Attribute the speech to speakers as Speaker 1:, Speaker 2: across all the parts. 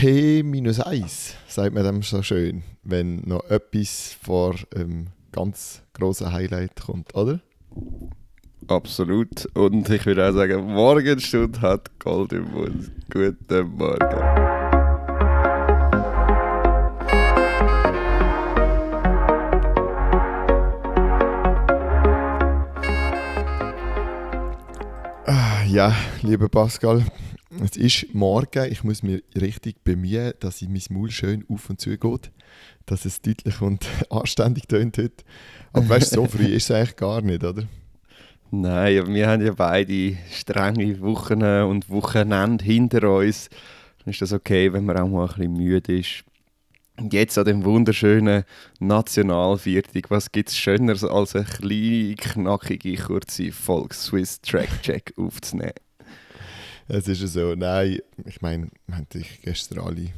Speaker 1: T minus 1, sagt man dem so schön, wenn noch etwas vor einem ganz grossen Highlight kommt, oder?
Speaker 2: Absolut. Und ich würde auch sagen, Morgenstunde hat Gold im Mund. Guten Morgen.
Speaker 1: Ah, Ja, lieber Pascal, es ist morgen. Ich muss mich richtig bemühen, dass ich mein Maul schön auf und zu geht, dass es deutlich und anständig tönt heute. Aber weißt du, so früh ist es eigentlich gar nicht, oder?
Speaker 2: Nein, aber wir haben ja beide strenge Wochen und Wochenende hinter uns. Dann ist das okay, wenn man auch mal ein bisschen müde ist. Und jetzt an dem wunderschönen Nationalviertag, was gibt es Schöneres als eine kleine, knackige, kurze Volks-Swiss-Track-Check aufzunehmen?
Speaker 1: Es ist ja so, nein, ich meine, wir haben gestern alle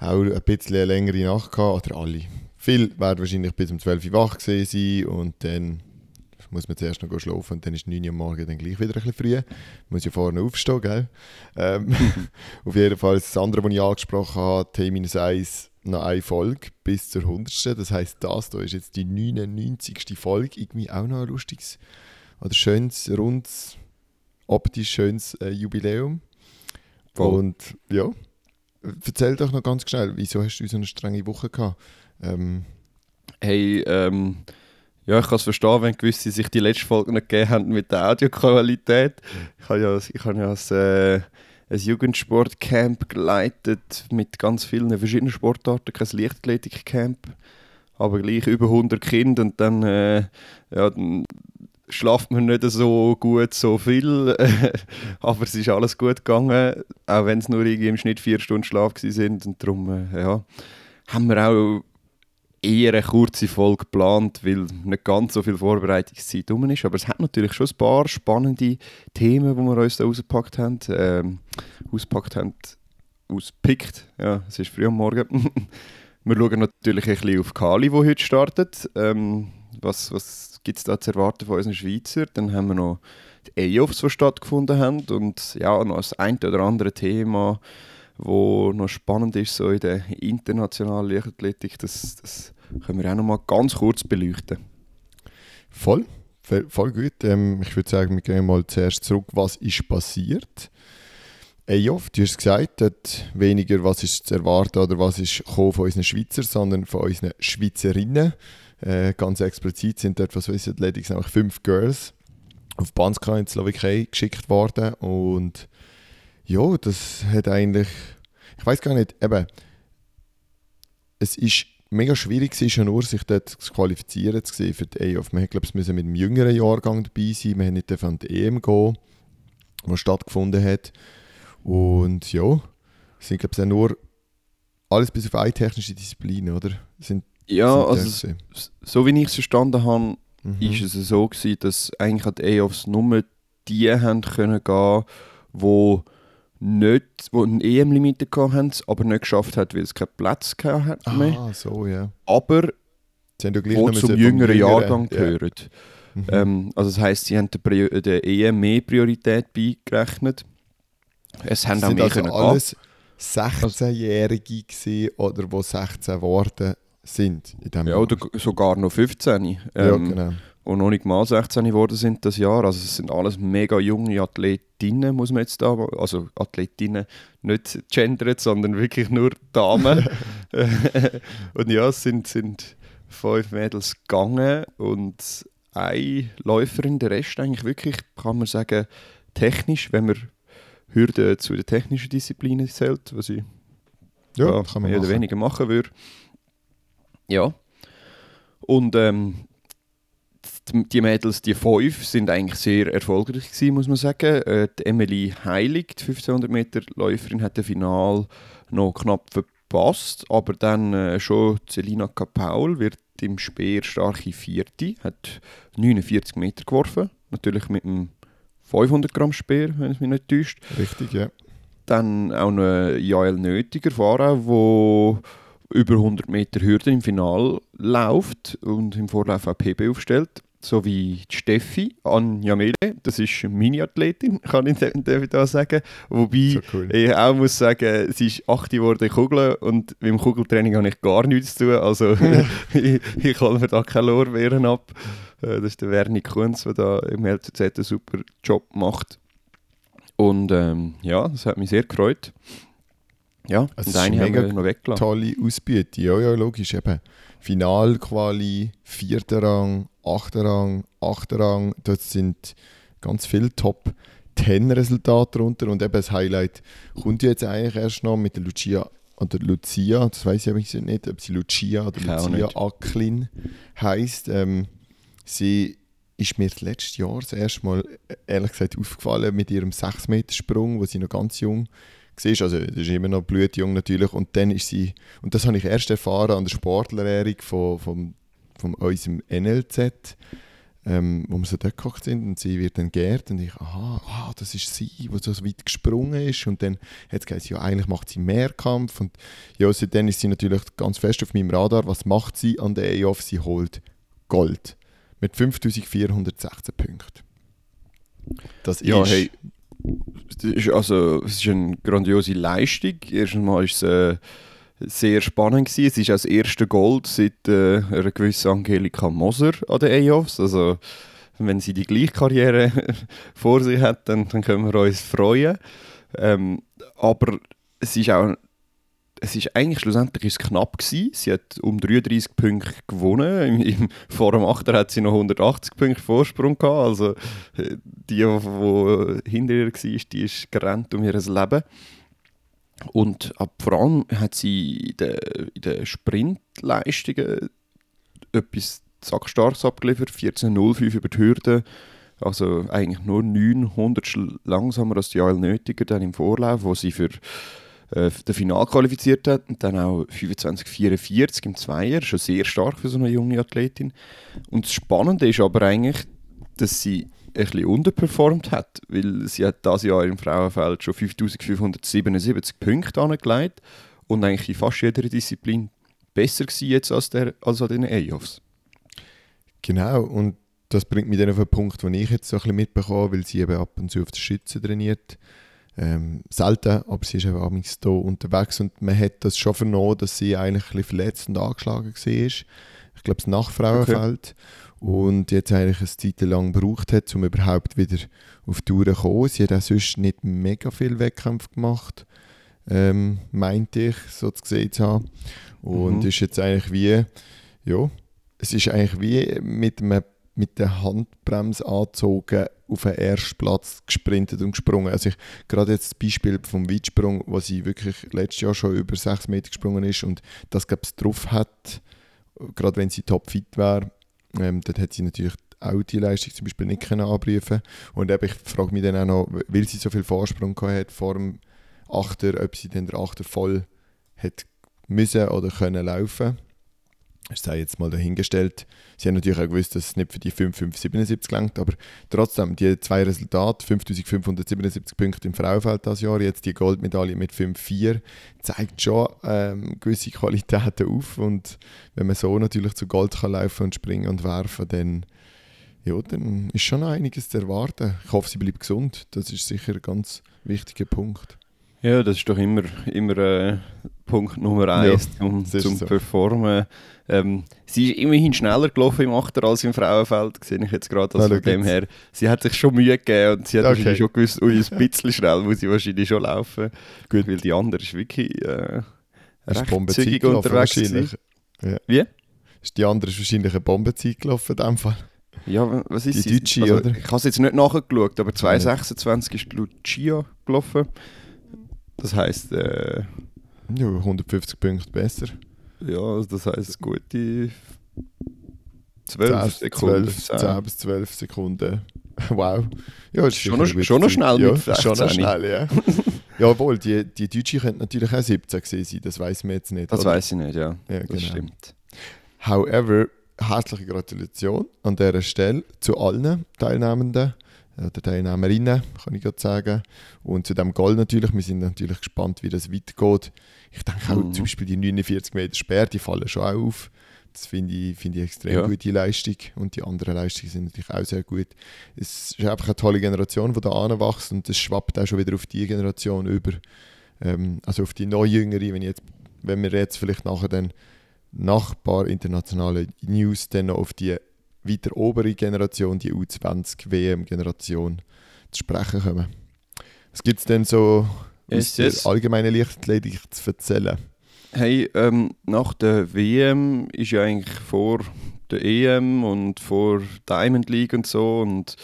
Speaker 1: auch ein bisschen eine längere Nacht gehabt, oder alle. Viele werden wahrscheinlich bis um 12 Uhr wach gewesen sein und dann muss man zuerst noch schlafen und dann ist 9 Uhr morgens dann gleich wieder ein bisschen früh. Muss ja vorne aufstehen, gell? Ähm, auf jeden Fall das andere, was ich angesprochen habe, T-1, noch eine Folge bis zur 100. Das heisst, das hier ist jetzt die 99. Folge. Irgendwie auch noch ein lustiges oder schönes, rundes, optisch schönes äh, Jubiläum.
Speaker 2: Voll.
Speaker 1: Und ja, erzähl doch noch ganz schnell, wieso hast du so eine strenge Woche gehabt? Ähm,
Speaker 2: Hey, ähm, ja, ich kann es verstehen, wenn gewisse sich die letzte Folge nicht gegeben haben mit der Audioqualität. Ich habe ja, ich habe ja ein, äh, ein Jugendsportcamp geleitet mit ganz vielen verschiedenen Sportarten, kein Leichtathletikcamp, aber gleich über 100 Kinder und dann, äh, ja, dann schlaft man nicht so gut, so viel, aber es ist alles gut gegangen, auch wenn es nur irgendwie im Schnitt vier Stunden Schlaf sind und darum, äh, ja, haben wir auch eher eine kurze Folge geplant, weil nicht ganz so viel Vorbereitungszeit rum ist. Aber es hat natürlich schon ein paar spannende Themen, die wir uns da rausgepackt haben. Ähm, ausgepackt haben, ausgepickt. Ja, es ist früh am Morgen. wir schauen natürlich ein bisschen auf Kali, die heute startet. Ähm, was was gibt es da zu erwarten von unseren Schweizer? Dann haben wir noch die E-Offs, die stattgefunden haben. Und ja, noch das ein oder andere Thema wo noch spannend ist so in der internationalen Leichtathletik, das, das können wir auch noch mal ganz kurz beleuchten.
Speaker 1: voll, voll, gut. Ähm, ich würde sagen, wir gehen mal zuerst zurück, was ist passiert. EOF, du hast gesagt, dort weniger was ist zu erwarten oder was ist von unseren Schweizern, sondern von unseren Schweizerinnen. Äh, ganz explizit sind dort von Swiss Athletics nämlich fünf Girls auf Banska in die Slowakei geschickt worden und ja, das hat eigentlich, ich weiß gar nicht, eben, es ist mega schwierig schon nur sich dort zu qualifizieren zu sehen für die EOF. Man glaube mit einem jüngeren Jahrgang dabei sein, man hat nicht an die EM gehen, die stattgefunden hat und ja, es sind, glaube ich, nur alles bis auf eine technische Disziplin, oder? Sind,
Speaker 2: Ja, also so wie ich es verstanden habe,
Speaker 1: Mhm.
Speaker 2: ist es so gewesen, dass eigentlich an die EOFs nur die haben können gehen, wo nicht, wo ein EM-Limite hatten, aber nicht geschafft hat, weil es keinen Platz hat mehr.
Speaker 1: Ah, so, ja.
Speaker 2: Aber
Speaker 1: Sie haben ja gleich
Speaker 2: wo zum jüngeren Jahrgang
Speaker 1: ja.
Speaker 2: gehören.
Speaker 1: Mhm.
Speaker 2: Ähm, also das heisst, sie haben der, Prior der EM mehr Priorität beigerechnet. Es haben
Speaker 1: Es
Speaker 2: auch mehr
Speaker 1: also
Speaker 2: können
Speaker 1: alles 16-Jährige gewesen, oder die 16 geworden sind in
Speaker 2: gehen. Ja,
Speaker 1: Jahr.
Speaker 2: oder sogar noch 15. Ähm,
Speaker 1: ja, genau.
Speaker 2: Und noch nicht mal 16 geworden sind das Jahr. Also es sind alles mega junge Athletinnen, muss man jetzt da, also Athletinnen nicht gendern, sondern wirklich nur Damen. und ja, es sind, sind fünf Mädels gegangen und eine Läuferin, der Rest eigentlich wirklich, kann man sagen, technisch, wenn man Hürden zu den technischen Disziplinen zählt, was ich
Speaker 1: Ja,
Speaker 2: ja,
Speaker 1: kann man
Speaker 2: mehr oder
Speaker 1: machen.
Speaker 2: weniger machen würde. Ja. Und ähm, die, Mädels, die fünf, sind eigentlich sehr erfolgreich gewesen, muss man sagen. Äh, die Emily Heilig, die 1500 Meter Läuferin, hat das Final noch knapp verpasst, aber dann äh, schon Selina Kapaul wird im Speer starke Vierte, hat 49 Meter geworfen, natürlich mit einem 500 Gramm Speer, wenn es mich nicht täuscht.
Speaker 1: Richtig, ja.
Speaker 2: Dann auch noch Jael Nötiger, Fahrer, wo über 100 Meter Hürden im Final läuft und im Vorlauf auch PB aufstellt. so wie die Steffi Anja Mele, das ist eine Mini-Athletin, kann ich da sagen. Wobei
Speaker 1: So cool.
Speaker 2: ich auch muss sagen, sie ist 8 geworden in Kugeln und mit dem Kugeltraining habe ich gar nichts zu tun. Also ich, ich hole mir da keine Lorbeeren ab. Äh, Das ist der Werni Kunz, der da im LCZ einen super Job macht. Und ähm, ja, das hat mich sehr gefreut. Ja,
Speaker 1: Es
Speaker 2: und
Speaker 1: ist
Speaker 2: haben
Speaker 1: mega
Speaker 2: wir noch weggelassen.
Speaker 1: Tolle Ausbeute, ja, ja, logisch. Eben. Finalquali, vierter Rang, achter Rang, achter Rang. Dort sind ganz viele Top 10 Resultate drunter. Und eben das Highlight kommt jetzt eigentlich erst noch mit der Lucia oder Lucia, das weiß ich übrigens nicht, ob sie Lucia oder
Speaker 2: Ich
Speaker 1: Lucia. Acklin heisst. Ähm, sie ist mir das letzte Jahr das erste Mal, äh, ehrlich gesagt, aufgefallen mit ihrem 6-Meter-Sprung, wo sie noch ganz jung war. Also, das ist immer noch blutjung natürlich. Und dann ist sie, und das habe ich erst erfahren an der Sportlerehrung von, von, von unserem NLZ, ähm, wo wir so dort gekocht sind und sie wird dann geehrt und ich, aha, ah, das ist sie, die so weit gesprungen ist und dann hat es geheißen, ja, eigentlich macht sie Mehrkampf und ja, seitdem ist sie natürlich ganz fest auf meinem Radar. Was macht sie an der EOF? Sie holt Gold mit 5416 Punkten. Das
Speaker 2: Ja,
Speaker 1: ist
Speaker 2: hey, ist, also, es ist eine grandiose Leistung. Erstens mal war es äh, sehr spannend. Gewesen. Es ist das erste Gold seit äh, einer gewissen Angelika Moser an den EOFs. Also, wenn sie die gleiche Karriere vor sich hat, dann, dann können wir uns freuen. Ähm, aber es ist auch es ist eigentlich schlussendlich ist es knapp gewesen. Sie hat um 33 Punkte gewonnen. Im, im, vor dem Achter hat sie noch 180 Punkte Vorsprung gehabt. Also äh, die, die hinter ihr war, die ist gerannt um ihr Leben. Und ab vor allem hat sie in den, in den Sprintleistungen etwas Sackstarkes abgeliefert. 14.05 über die Hürde. Also eigentlich nur 900 langsamer als die Nötiger dann im Vorlauf, wo sie für äh, Final qualifiziert hat und dann auch 25,44 im Zweier, schon sehr stark für so eine junge Athletin. Und das Spannende ist aber eigentlich, dass sie ein bisschen unterperformt hat, weil sie hat dieses Jahr im Frauenfeld schon 5577 Punkte angelegt und eigentlich in fast jeder Disziplin besser war jetzt als, der, als an den EOFs.
Speaker 1: Genau, und das bringt mich dann auf einen Punkt, den ich jetzt so ein bisschen mitbekomme, weil sie eben ab und zu auf der Schütze trainiert. Ähm, selten, aber sie ist eben abends hier unterwegs und man hat das schon vernommen, dass sie eigentlich ein bisschen verletzt und angeschlagen war. Ich glaube, das Nachfrauenfeld. Und jetzt eigentlich eine Zeit lang gebraucht hat, um überhaupt wieder auf die Tour zu kommen. Sie hat auch sonst nicht mega viel Wettkämpfe gemacht, ähm, meinte ich, so zu gesehen zu haben. Und
Speaker 2: Mhm.
Speaker 1: ist jetzt eigentlich wie, ja, es ist eigentlich wie mit, einem, mit der Handbremse angezogen auf den ersten Platz gesprintet und gesprungen. Also ich, gerade jetzt das Beispiel vom Weitsprung, wo sie wirklich letztes Jahr schon über 6 Meter gesprungen ist und das glaube ich drauf hat, gerade wenn sie topfit wäre, ähm, dann hat sie natürlich auch die Leistung zum Beispiel nicht können abrufen Und eben, ich frage mich dann auch noch, weil sie so viel Vorsprung hat vor dem Achter, ob sie der Achter voll hat müssen oder können laufen. Ich sei jetzt mal dahingestellt. Sie haben natürlich auch gewusst, dass es nicht für die 5,577 langt, aber trotzdem, die zwei Resultate, 5577 Punkte im Frauenfeld das Jahr, jetzt die Goldmedaille mit 5,4, zeigt schon ähm, gewisse Qualitäten auf. Und wenn man so natürlich zu Gold kann laufen und springen und werfen, dann, ja, dann ist schon noch einiges zu erwarten. Ich hoffe, sie bleibt gesund. Das ist sicher ein ganz wichtiger Punkt.
Speaker 2: Ja, das ist doch immer, immer äh, Punkt Nummer eins
Speaker 1: das ist
Speaker 2: zum
Speaker 1: so.
Speaker 2: Performen. Ähm, sie ist immerhin schneller gelaufen im Achter als im Frauenfeld, sehe ich jetzt gerade. Also von dem her, sie hat sich schon Mühe gegeben und sie hat
Speaker 1: Okay.
Speaker 2: wahrscheinlich schon gewusst, ui, ein bisschen schnell muss ich wahrscheinlich schon laufen.
Speaker 1: Gut.
Speaker 2: Weil die andere ist wirklich äh, recht zügig unterwegs. gewesen. Wie?
Speaker 1: Ist die andere ist wahrscheinlich eine Bombenzeit gelaufen in dem Fall.
Speaker 2: Ja, was ist
Speaker 1: Die? Deutsche,
Speaker 2: also,
Speaker 1: oder?
Speaker 2: Ich habe es jetzt nicht nachgeschaut, aber 2,26 ist Lucia gelaufen. Das heisst, äh,
Speaker 1: Ja, 150 Punkte besser.
Speaker 2: Ja, also das heisst gute 12
Speaker 1: 10,
Speaker 2: Sekunden.
Speaker 1: 12, 10 bis 12 Sekunden. Wow. Ja, ist
Speaker 2: Schon noch- schon noch schnell
Speaker 1: ja,
Speaker 2: mit
Speaker 1: Schon noch
Speaker 2: 16.
Speaker 1: schnell, ja. Jawohl, die, die Deutsche könnte natürlich auch 17 gewesen sein, das weiß man jetzt nicht.
Speaker 2: Das weiß ich nicht, ja.
Speaker 1: Ja,
Speaker 2: das
Speaker 1: genau.
Speaker 2: stimmt.
Speaker 1: However, herzliche Gratulation an dieser Stelle zu allen Teilnehmenden oder Teilnehmerinnen, kann ich gerade sagen. Und zu dem Goal natürlich, wir sind natürlich gespannt, wie das weitergeht. Ich denke auch
Speaker 2: Mhm.
Speaker 1: zum Beispiel die 49 Meter Speer, die fallen schon auch auf. Das finde ich, find ich extrem
Speaker 2: Ja.
Speaker 1: gute Leistung und die anderen Leistungen sind natürlich auch sehr gut. Es ist einfach eine tolle Generation, die da anwächst und es schwappt auch schon wieder auf die Generation über. Ähm, also auf die Neujüngere, wenn, jetzt, wenn wir jetzt vielleicht nachher dann nach ein paar internationalen News dann noch auf die weiter obere Generation, die U20-WM-Generation zu sprechen kommen. Was gibt es denn so
Speaker 2: Yes,
Speaker 1: der
Speaker 2: yes.
Speaker 1: allgemeinen Leichtathletik zu erzählen?
Speaker 2: Hey, ähm, nach der WM ist ja eigentlich vor der EM und vor Diamond League und so und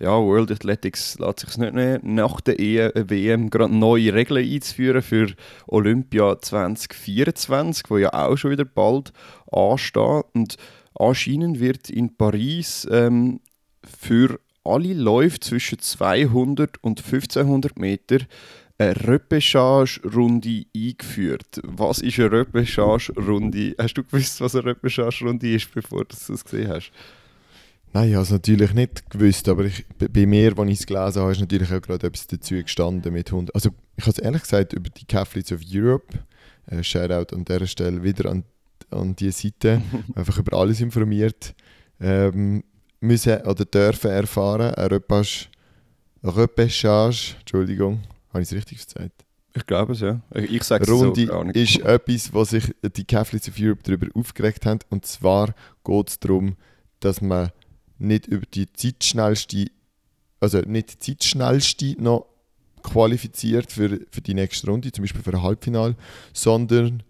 Speaker 2: ja, World Athletics lässt sich nicht mehr nach der e WM gerade neue Regeln einzuführen für Olympia 2024, wo ja auch schon wieder bald ansteht und anscheinend wird in Paris ähm, für alle Läufe zwischen 200 und 1500 Meter eine Repechage-Runde eingeführt. Was ist eine Repechage-Runde? Hast du gewusst, was eine Repechage-Runde ist, bevor du es gesehen hast?
Speaker 1: Nein, ich habe es natürlich nicht gewusst, aber ich, bei- mir, als ich es gelesen habe, ist natürlich auch gerade etwas dazu gestanden mit 100. Also ich habe es ehrlich gesagt über die Cathletes of Europe, äh, Shoutout an dieser Stelle wieder an, an die Seite, einfach über alles informiert, ähm, müssen oder dürfen erfahren, eine Repage, Repechage, Entschuldigung, habe ich es richtig gesagt?
Speaker 2: Ich glaube es, ja. Ich sage es
Speaker 1: Runde
Speaker 2: so gar nicht.
Speaker 1: ist etwas, was sich die Catholics of Europe darüber aufgeregt haben. Und zwar geht es darum, dass man nicht über die zeitschnellste, also nicht die zeitschnellste noch qualifiziert für, für die nächste Runde, zum Beispiel für ein Halbfinale, sondern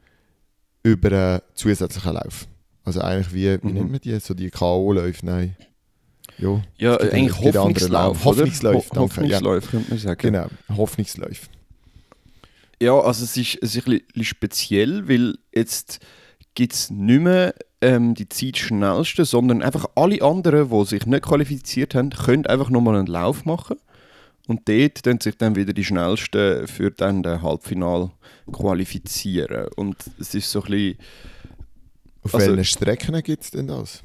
Speaker 1: über einen zusätzlichen Lauf. Also eigentlich wie, wie
Speaker 2: Mhm.
Speaker 1: nennt man die? So die K.O.-Läufe? Nein. Ja,
Speaker 2: ja,
Speaker 1: es gibt
Speaker 2: eigentlich Hoffnungslauf?
Speaker 1: Hoffnungslauf,
Speaker 2: Ho-
Speaker 1: danke, ja.
Speaker 2: Hoffnungslauf, könnte man sagen.
Speaker 1: genau. Hoffnungsläufe.
Speaker 2: Ja, also es ist, es ist ein bisschen speziell, weil jetzt gibt es nicht mehr ähm, die Zeitschnellsten, sondern einfach alle anderen, die sich nicht qualifiziert haben, können einfach nochmal einen Lauf machen. Und dort dann sich dann wieder die Schnellsten für dann den Halbfinal qualifizieren. Und es ist so ein bisschen,
Speaker 1: Auf
Speaker 2: Also-
Speaker 1: welchen Strecken gibt es denn das?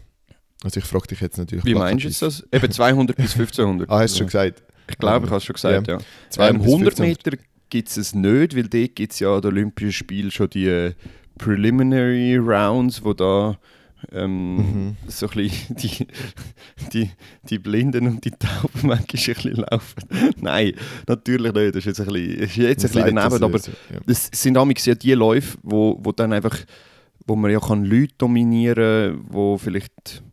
Speaker 1: Also ich frage dich jetzt natürlich.
Speaker 2: wie meinst du das? Eben 200 bis 1500.
Speaker 1: Ah, hast du schon gesagt.
Speaker 2: Ich glaube, ich habe es schon gesagt, ja.
Speaker 1: 200
Speaker 2: Ähm,
Speaker 1: bis
Speaker 2: 100
Speaker 1: 1500.
Speaker 2: Meter gibt es es nicht, weil dort gibt es ja an den Olympischen Spielen schon die äh, Preliminary Rounds, wo da ähm,
Speaker 1: Mhm.
Speaker 2: so ein bisschen die, die, die Blinden und die Tauben manchmal ein bisschen laufen. Nein, natürlich nicht. Das ist jetzt ein bisschen, ist jetzt ein bisschen daneben, aber
Speaker 1: so, ja.
Speaker 2: das sind damals ja die Läufe, wo, wo dann einfach, wo man ja kann Leute dominieren, wo vielleicht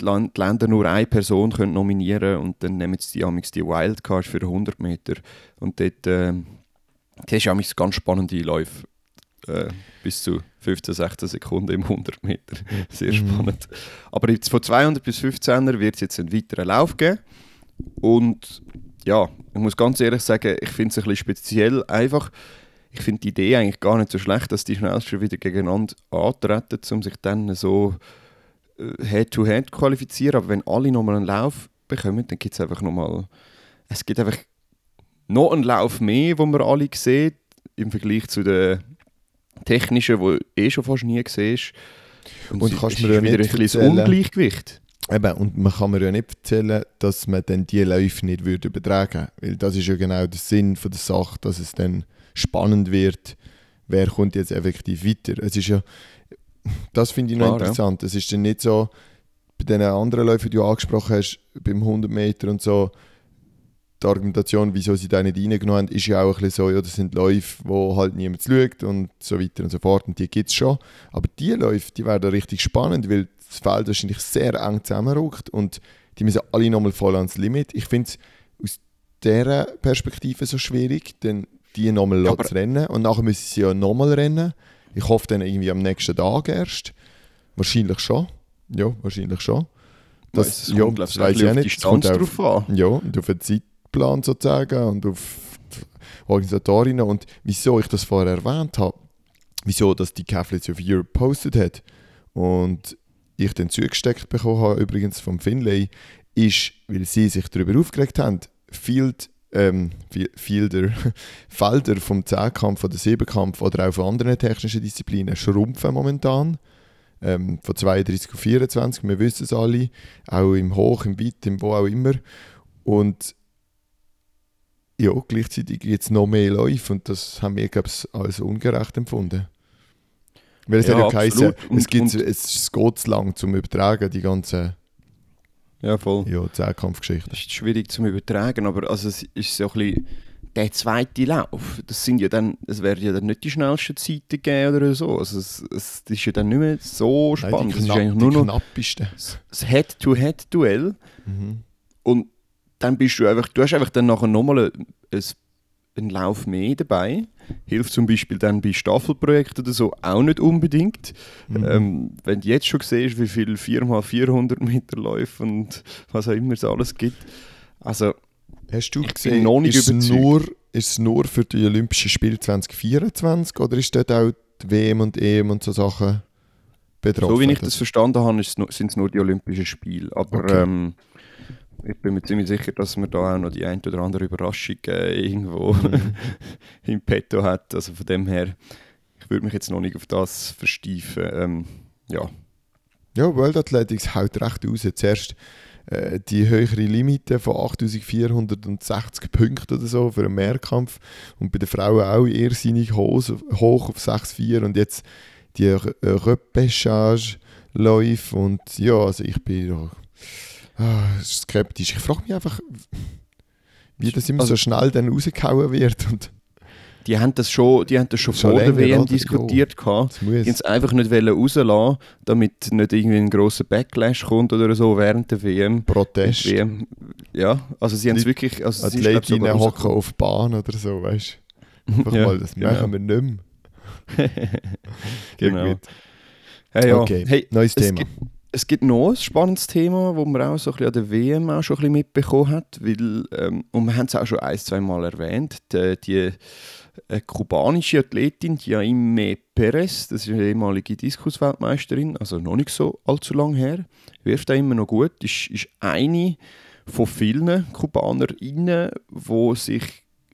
Speaker 2: die Länder nur eine Person können nominieren und dann nehmen sie die, die Wildcards für 100 Meter und dort äh, das ist amigs ganz spannende Läufe. Äh, bis zu 15, 16 Sekunden im 100 Meter. Sehr
Speaker 1: Mhm.
Speaker 2: spannend. Aber jetzt von 200 bis 15er wird es jetzt einen weiteren Lauf geben. Und ja, ich muss ganz ehrlich sagen, ich finde es ein bisschen speziell. Einfach, ich finde die Idee eigentlich gar nicht so schlecht, dass die Schnellsten wieder gegeneinander antreten, um sich dann so äh, Head-to-Head qualifizieren. Aber wenn alle nochmal einen Lauf bekommen, dann gibt es einfach nochmal. Es gibt einfach noch einen Lauf mehr, wo man alle sieht, im Vergleich zu den technischen, wo eh schon fast nie siehst.
Speaker 1: Und
Speaker 2: es-
Speaker 1: kannst mir ja
Speaker 2: wieder ein bisschen
Speaker 1: erzählen-
Speaker 2: Ungleichgewicht.
Speaker 1: Eben, und man kann mir ja nicht erzählen, dass man dann die Läufe nicht würde übertragen Weil das ist ja genau der Sinn von der Sache, dass es dann spannend wird, wer kommt jetzt effektiv weiter. Es ist ja, das finde ich noch
Speaker 2: Klar, ja.
Speaker 1: interessant. Es ist dann nicht so, bei den anderen Läufen, die du angesprochen hast, beim 100 Meter und so, die Argumentation, wieso sie da nicht reingenommen haben, ist ja auch ein bisschen so, ja, das sind Läufe, wo halt niemand schaut und so weiter und so fort. Und die gibt es schon. Aber die Läufe, die werden richtig spannend, weil das Feld wahrscheinlich sehr eng zusammenrückt und die müssen alle nochmal voll ans Limit. Ich finde es aus dieser Perspektive so schwierig, denn die nochmal
Speaker 2: Ja,
Speaker 1: ja, zu rennen und nachher müssen sie ja nochmal rennen. Ich hoffe dann irgendwie am nächsten Tag erst. Wahrscheinlich schon. Ja, wahrscheinlich schon.
Speaker 2: Das,
Speaker 1: ja,
Speaker 2: kommt,
Speaker 1: das weiss
Speaker 2: ich,
Speaker 1: nicht. Es kommt auf-
Speaker 2: drauf an.
Speaker 1: Ja, und auf den Zeitplan sozusagen und auf die Organisatorinnen und wieso ich das vorher erwähnt habe, wieso das die Catholics of Europe postet hat und ich dann zugesteckt bekommen habe, übrigens vom Finlay, ist, weil sie sich darüber aufgeregt haben, Field, ähm, Fi- Fielder, Felder vom Zehnkampf oder Siebenkampf oder auch von anderen technischen Disziplinen schrumpfen momentan. Ähm, von 32 auf 24, wir wissen es alle, auch im Hoch, im Weit, im Wo auch immer. Und ja, gleichzeitig gibt es noch mehr Läufe und das haben wir, glaube ich, als ungerecht empfunden. Weil es
Speaker 2: Ja,
Speaker 1: hat ja geheißen, es, gibt,
Speaker 2: und-
Speaker 1: es, es geht zu lang zum Übertragen, die ganzen
Speaker 2: Ja, voll.
Speaker 1: ja, Zehnkampfgeschichten.
Speaker 2: Das ist schwierig zum Übertragen, aber also es ist so ein bisschen der zweite Lauf. Das sind ja dann, es werden ja dann nicht die schnellsten Zeiten geben oder so. Also es, es ist ja dann nicht mehr so
Speaker 1: Nein,
Speaker 2: spannend.
Speaker 1: die,
Speaker 2: es ist
Speaker 1: knapp,
Speaker 2: eigentlich nur noch
Speaker 1: knappesten.
Speaker 2: das Head-to-Head-Duell
Speaker 1: Mhm.
Speaker 2: und dann bist du einfach, du hast einfach dann nachher nochmal ein, ein, einen Lauf mehr dabei. Hilft zum Beispiel dann bei Staffelprojekten oder so auch nicht unbedingt.
Speaker 1: Mhm.
Speaker 2: Ähm, wenn du jetzt schon siehst, wie viel 4x400 Meter Läufe und was auch immer es alles gibt. Also,
Speaker 1: Hast du
Speaker 2: ich
Speaker 1: gesehen,
Speaker 2: noch nicht
Speaker 1: ist, es
Speaker 2: überzeugt.
Speaker 1: nur, ist es nur für die Olympischen Spiele 2024 oder ist dort auch die WM und EM und so Sachen betroffen?
Speaker 2: so wie ich das verstanden habe, sind es nur die Olympischen Spiele. Aber
Speaker 1: Okay.
Speaker 2: ähm, ich bin mir ziemlich sicher, dass man da auch noch die ein oder andere Überraschung äh, irgendwo im Petto hat. Also von dem her, ich würde mich jetzt noch nicht auf das versteifen. Ähm, ja,
Speaker 1: Ja, World Athletics haut recht raus. Zuerst äh, die höhere Limite von 8460 Punkten oder so für einen Mehrkampf und bei den Frauen auch irrsinnig hoch, hoch auf 6,4 und jetzt die Re- äh, und ja, also ich bin ja, ah, skeptisch. Ich frage mich einfach, wie das immer
Speaker 2: Also-
Speaker 1: so schnell dann rausgehauen wird und
Speaker 2: die haben das schon, die haben das schon,
Speaker 1: Schon
Speaker 2: vor der WM diskutiert.
Speaker 1: das
Speaker 2: Die haben es einfach nicht rauslassen, damit nicht irgendwie ein grosser Backlash kommt oder so während der WM.
Speaker 1: Protest.
Speaker 2: WM. Ja, also sie haben es
Speaker 1: Die
Speaker 2: wirklich. Also
Speaker 1: Athletinnen
Speaker 2: sogar
Speaker 1: hocken auf Bahn oder so, weißt du? Einfach
Speaker 2: Ja,
Speaker 1: mal, das
Speaker 2: genau.
Speaker 1: machen wir nicht mehr.
Speaker 2: Genau. Hey, ja.
Speaker 1: Okay,
Speaker 2: Hey,
Speaker 1: neues
Speaker 2: es
Speaker 1: Thema.
Speaker 2: Es gibt noch ein spannendes Thema, wo man auch so ein bisschen an der WM auch schon ein bisschen mitbekommen hat, weil, ähm, und wir haben es auch schon ein, zwei Mal erwähnt, die, die äh, kubanische Athletin Jaime Perez, das ist eine ehemalige Diskusweltmeisterin, also noch nicht so allzu lange her, wirft auch immer noch gut, ist, ist eine von vielen KubanerInnen, die sich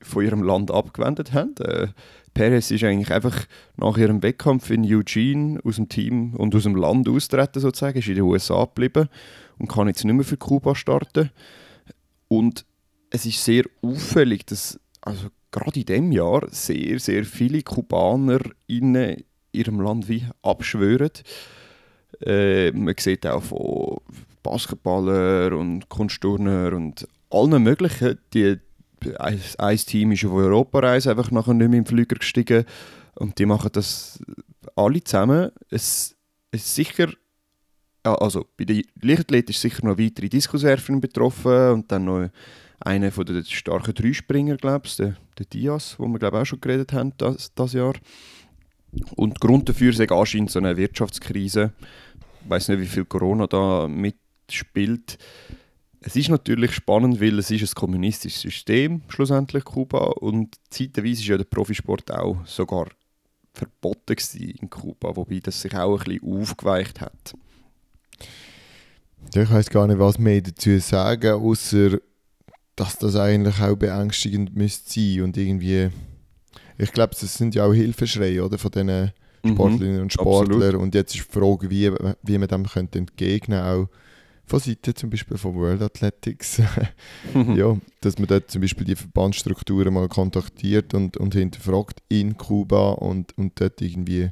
Speaker 2: von ihrem Land abgewendet haben. Äh, Perez ist eigentlich einfach nach ihrem Wettkampf in Eugene aus dem Team und aus dem Land austreten sozusagen, ist in den USA geblieben und kann jetzt nicht mehr für Kuba starten. Und es ist sehr auffällig, dass also gerade in diesem Jahr sehr, sehr viele Kubaner in ihrem Land wie abschwören. Äh, man sieht auch von Basketballer und Kunstturner und allen möglichen, die ein, Team ist auf Europareise einfach nachher nicht mehr im Flüger gestiegen und die machen das alle zusammen. Es ist sicher, also bei den Leichtathleten ist sicher noch weitere Diskuswerfer betroffen und dann noch einer von den starken Dreispringer, glaube ich, der, der Diaz, wo wir glaube auch schon geredet haben das, das Jahr. Und Grund dafür ist anscheinend so eine Wirtschaftskrise. Ich weiß nicht, wie viel Corona da mitspielt. Es ist natürlich spannend, weil es ist ein kommunistisches System, schlussendlich Kuba. Und zeitweise ist ja der Profisport auch sogar verboten in Kuba, wobei das sich auch ein bisschen aufgeweicht hat.
Speaker 1: Ja, ich weiß gar nicht, was mehr dazu sagen, außer dass das eigentlich auch beängstigend müsste sein und irgendwie. Ich glaube, das sind ja auch Hilfeschreie oder, von diesen
Speaker 2: Mhm.
Speaker 1: Sportlerinnen und Sportlern.
Speaker 2: absolut.
Speaker 1: Und jetzt ist die Frage, wie, wie man dem könnte entgegnen könnte, auch von Seiten zum Beispiel von World Athletics. ja, dass man dort zum Beispiel die Verbandsstrukturen mal kontaktiert und, und hinterfragt in Kuba und, und dort irgendwie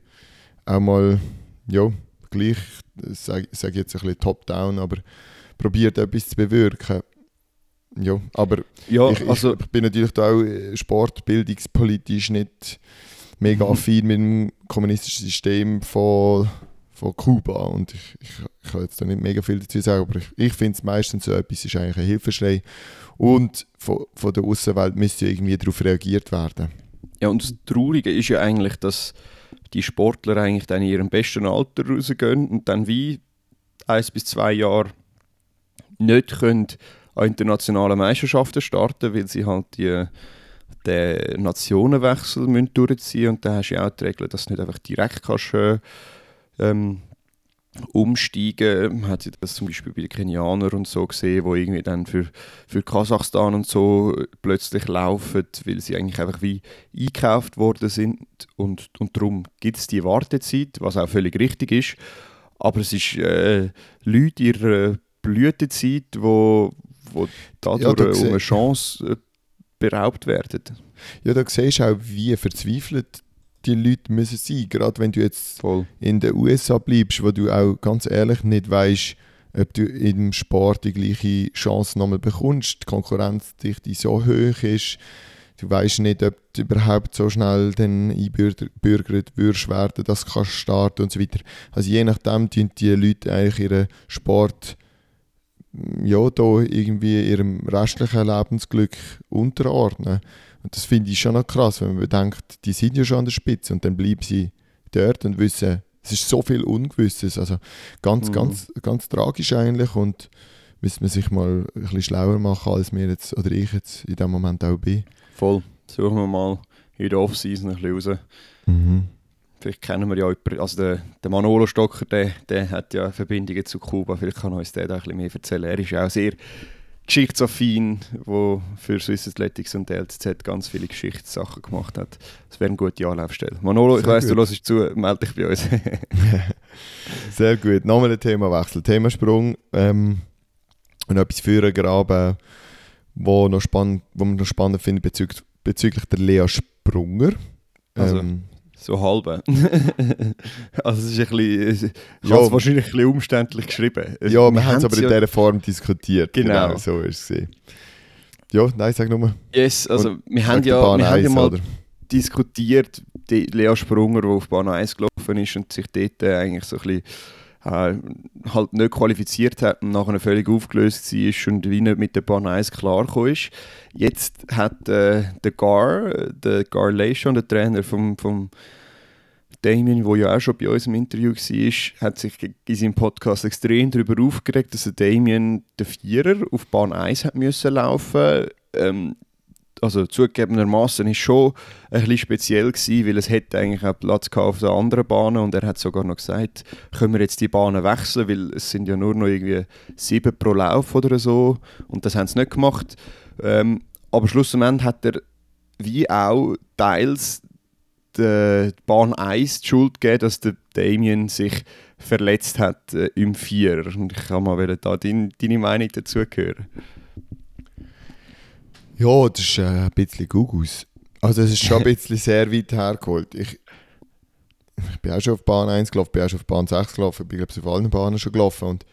Speaker 1: auch mal, ja, gleich, ich sage sag jetzt ein bisschen top-down, aber probiert etwas zu bewirken. Ja, aber
Speaker 2: Ja,
Speaker 1: ich,
Speaker 2: also
Speaker 1: ich bin natürlich da auch äh, sportbildungspolitisch nicht mega
Speaker 2: Mhm.
Speaker 1: affin mit dem kommunistischen System von, von Kuba und ich, ich, ich kann jetzt da nicht mega viel dazu sagen, aber ich, ich finde es meistens so etwas ist eigentlich ein Hilfeschrei und von, von der Außenwelt müsste irgendwie darauf reagiert werden.
Speaker 2: Ja, und das Traurige ist ja eigentlich, dass die Sportler eigentlich dann in ihrem besten Alter rausgehen und dann wie eins bis zwei Jahre nicht können an internationalen Meisterschaften starten, weil sie halt die, den Nationenwechsel müssen durchziehen und dann hast du ja auch die Regel, dass du nicht einfach direkt kannst, äh, ähm, umsteigen. Man hat das zum Beispiel bei den Kenianern und so gesehen, wo irgendwie dann für, für Kasachstan und so plötzlich laufen, weil sie eigentlich einfach wie eingekauft worden sind und, und darum gibt es die Wartezeit, was auch völlig richtig ist. Aber es ist äh, Leute ihrer Blütezeit, wo, wo dadurch
Speaker 1: Ja,
Speaker 2: um eine Chance äh, beraubt werden.
Speaker 1: Ja, da siehst du auch, wie verzweifelt die Leute müssen sein. Gerade wenn du jetzt
Speaker 2: Voll.
Speaker 1: in den USA bleibst, wo du auch ganz ehrlich nicht weißt, ob du im Sport die gleiche Chance nochmal bekommst. Die Konkurrenzdichte so hoch ist. Du weißt nicht, ob du überhaupt so schnell dann einbürgert würdest werden, dass du kannst starten und so weiter. Also je nachdem tun die Leute eigentlich ihren Sport ja, da irgendwie ihrem restlichen Lebensglück unterordnen. Und das finde ich schon noch krass, wenn man bedenkt, die sind ja schon an der Spitze und dann bleiben sie dort und wissen, es ist so viel Ungewisses. Also ganz,
Speaker 2: Mhm.
Speaker 1: ganz, ganz tragisch eigentlich und müsste man sich mal ein bisschen schlauer machen, als wir jetzt, oder ich jetzt in dem Moment auch bin.
Speaker 2: Voll. Suchen wir mal in der Off-Season ein bisschen raus.
Speaker 1: Mhm.
Speaker 2: Vielleicht kennen wir ja jemanden, also der, der Manolo Stocker, der, der hat ja Verbindungen zu Kuba, vielleicht kann uns der da ein bisschen mehr erzählen. Er ist ja auch sehr geschichtsaffin, der für Swiss Athletics und LCZ ganz viele Geschichtssachen gemacht hat. Das wäre eine gute Anlaufstelle. Manolo, ich
Speaker 1: Sehr
Speaker 2: weiss, du
Speaker 1: gut.
Speaker 2: hörst zu, melde dich bei uns.
Speaker 1: Sehr gut. Nochmal ein Themawechsel. Themasprung. Ähm, und etwas führen graben, wo, noch spannend, wo man noch spannend findet bezüglich, bezüglich der Lea Sprunger.
Speaker 2: Also,
Speaker 1: Ähm,
Speaker 2: so halbe. also es ist ein bisschen, ich
Speaker 1: Ja.
Speaker 2: wahrscheinlich ein bisschen umständlich geschrieben.
Speaker 1: ja, wir haben es aber in dieser Form diskutiert.
Speaker 2: Genau.
Speaker 1: so ist es. Ja, nein, sag nur.
Speaker 2: Yes, also wir haben
Speaker 1: der
Speaker 2: ja, wir haben ja
Speaker 1: 1,
Speaker 2: mal
Speaker 1: oder?
Speaker 2: diskutiert, die Lea Sprunger, die auf Bahn 1 gelaufen ist und sich dort äh, eigentlich so ein bisschen äh, halt nicht qualifiziert hat und nachher völlig aufgelöst war und wie nicht mit der Bahn 1 klargekommen ist. Jetzt hat äh, der Gar, der Gar Leishon, der Trainer vom, vom Damien, der ja auch schon bei uns im Interview war, hat sich in seinem Podcast extrem darüber aufgeregt, dass Damien den Vierer auf Bahn 1 hat müssen laufen ähm, also zugegebenermaßen ist schon ein bisschen speziell gewesen, weil es hätte eigentlich auch Platz auf der anderen Bahnen und er hat sogar noch gesagt, können wir jetzt die Bahnen wechseln, weil es sind ja nur noch irgendwie sieben pro Lauf oder so und das haben sie nicht gemacht. Ähm, aber schlussendlich hat er wie auch teils der Bahn 1 die Schuld gegeben, dass der Damien sich verletzt hat äh, im Vierer. Und ich kann mal da dein, deine Meinung dazu hören.
Speaker 1: Ja, das ist äh, ein bisschen Gugus. Also es ist schon ein bisschen sehr weit hergeholt. Ich, ich bin auch schon auf Bahn 1 gelaufen, bin auch schon auf Bahn 6 gelaufen, bin glaube ich auf allen Bahnen schon gelaufen und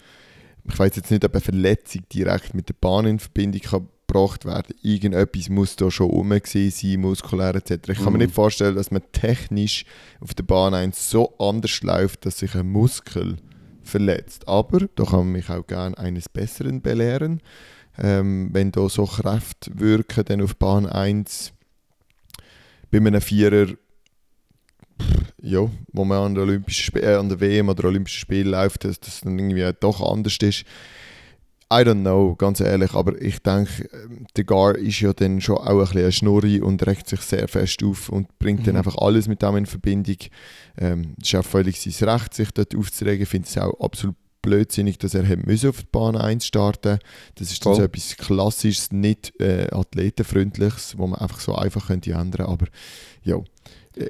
Speaker 1: ich weiß jetzt nicht, ob eine Verletzung direkt mit der Bahn in Verbindung kann gebracht werden. Irgendetwas muss da schon rum sein, muskulär etc. Ich kann mir
Speaker 2: Mhm.
Speaker 1: nicht vorstellen, dass man technisch auf der Bahn 1 so anders läuft, dass sich ein Muskel verletzt. Aber da kann man mich auch gerne eines Besseren belehren. Ähm, wenn da so Kräfte wirken, dann auf Bahn 1 bei einem Vierer, ja, wo man an der, Olympischen Sp äh, an der WM oder Olympischen Spielen läuft, dass das dann irgendwie doch anders ist. I don't know, ganz ehrlich, aber ich denke, ähm, der Gar ist ja dann schon auch ein bisschen ein Schnurri und regt sich sehr fest auf und bringt dann
Speaker 2: Mhm.
Speaker 1: einfach alles mit dem in Verbindung. Ähm, es ist auch völlig sein Recht, sich dort aufzuregen. Ich finde es auch absolut blödsinnig, dass er müssen auf die Bahn 1 starten Das ist dann so etwas Klassisches, nicht äh, Athletenfreundliches, wo man einfach so einfach könnte ändern Aber ja,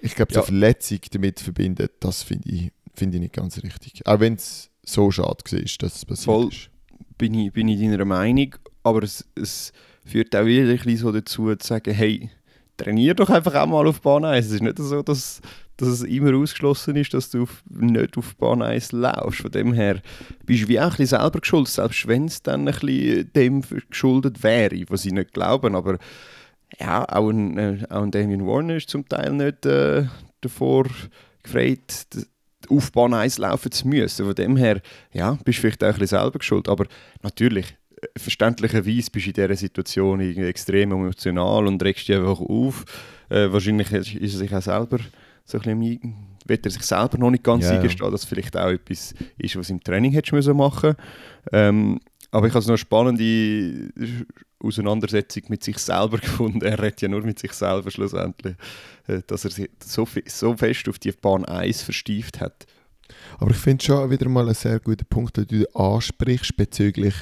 Speaker 1: ich glaube, so
Speaker 2: Ja.
Speaker 1: Verletzung damit verbinden, das finde ich, finde ich nicht ganz richtig. Auch wenn es so schade war, dass es passiert
Speaker 2: Voll.
Speaker 1: ist.
Speaker 2: bin ich, bin ich deiner Meinung, aber es, es führt auch wieder ein bisschen so dazu, zu sagen, hey, trainier doch einfach auch mal auf Bahn 1. Es ist nicht so, dass, dass es immer ausgeschlossen ist, dass du auf, nicht auf Bahn 1 laufst. Von dem her bist du wie auch ein bisschen selber geschuldet, selbst wenn es dann ein bisschen dem geschuldet wäre, was ich nicht glauben, aber ja, auch ein, äh, auch ein Damien Warner ist zum Teil nicht äh, davor gefreit, auf Bahn 1 laufen zu müssen. Von dem her, ja, bist du vielleicht auch ein bisschen selber geschuld. Aber natürlich, äh, verständlicherweise bist du in dieser Situation extrem emotional und regst dich einfach auf. Äh, wahrscheinlich ist er sich auch selber so ein bisschen, will er sich selber noch nicht ganz
Speaker 1: Ja,
Speaker 2: eingestehen, dass vielleicht auch etwas ist, was im Training hättest müssen machen ähm, aber ich habe es noch eine spannende Auseinandersetzung mit sich selber gefunden. Er redet ja nur mit sich selber schlussendlich, äh, dass er sich so, so fest auf die Bahn 1 verstieft hat.
Speaker 1: Aber ich finde schon wieder mal einen sehr guten Punkt, den du ansprichst bezüglich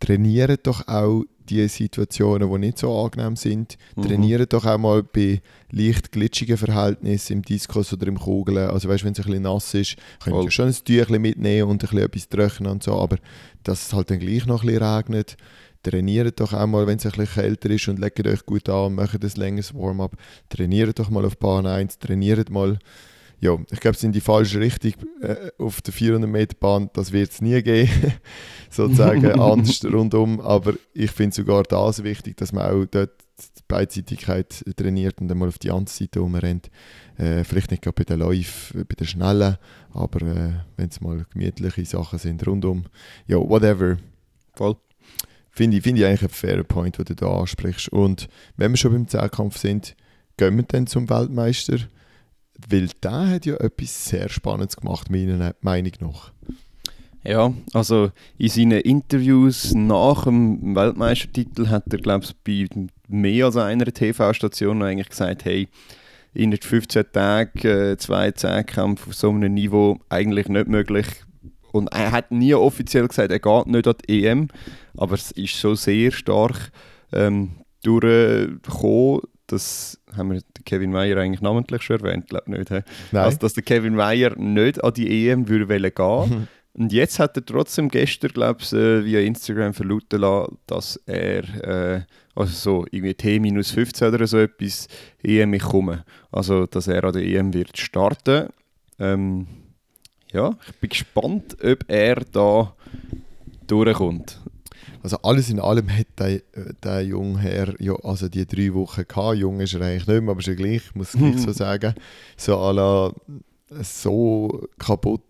Speaker 1: trainieren doch auch die Situationen, die nicht so angenehm sind.
Speaker 2: Mhm.
Speaker 1: Trainieren doch auch mal bei leicht glitschigen Verhältnissen im Diskus oder im Kugeln. Also weißt, wenn es ein bisschen nass ist, könnt ihr schon ein Tüchlein mitnehmen und ein bisschen etwas trocknen und so, aber dass es halt dann gleich noch ein bisschen regnet, trainiert doch auch mal, wenn es ein bisschen kälter ist und legt euch gut an, macht ein längeres Warm-up. Trainiert doch mal auf Bahn 1, trainiert mal ja, ich glaube, es sind die falsche Richtung äh, auf der 400 Meter Bahn. Das wird es nie geben, sozusagen anders rundum. Aber ich finde sogar das wichtig, dass man auch dort die Beidseitigkeit trainiert und dann mal auf die andere Seite rumrennt. Äh, vielleicht nicht gerade bei den Läufen, bei den Schnellen, aber äh, wenn es mal gemütliche Sachen sind rundum. Ja, whatever.
Speaker 2: Voll.
Speaker 1: Finde ich, find ich eigentlich ein fairer Point, den du da ansprichst. Und wenn wir schon beim Zehnkampf sind, gehen wir dann zum Weltmeister weil der hat ja etwas sehr Spannendes gemacht, meiner Meinung nach.
Speaker 2: Ja, also in seinen Interviews nach dem Weltmeistertitel hat er, glaube ich, bei mehr als einer TV-Station eigentlich gesagt, hey, in 15 Tagen äh, zwei Zehnkämpfe auf so einem Niveau eigentlich nicht möglich. Und er hat nie offiziell gesagt, er geht nicht an die EM, aber es ist so sehr stark ähm, durchgekommen, das haben wir Kevin Meyer eigentlich namentlich schon erwähnt, glaube nicht. He? Nein. Also, dass der Kevin Meyer nicht an die EM würde gehen Und jetzt hat er trotzdem gestern, glaube ich, äh, via Instagram verlauten lassen, dass er, äh, also so irgendwie T-15 oder so etwas, EM ich komme. Also, dass er an der EM wird starten. Ähm, ja, ich bin gespannt, ob er da durchkommt.
Speaker 1: Also alles in allem hat der, der junge Herr ja, also die drei Wochen gehabt. Jung ist er eigentlich nicht mehr, aber ist gleich, muss ich gleich so sagen. So à la, so kaputt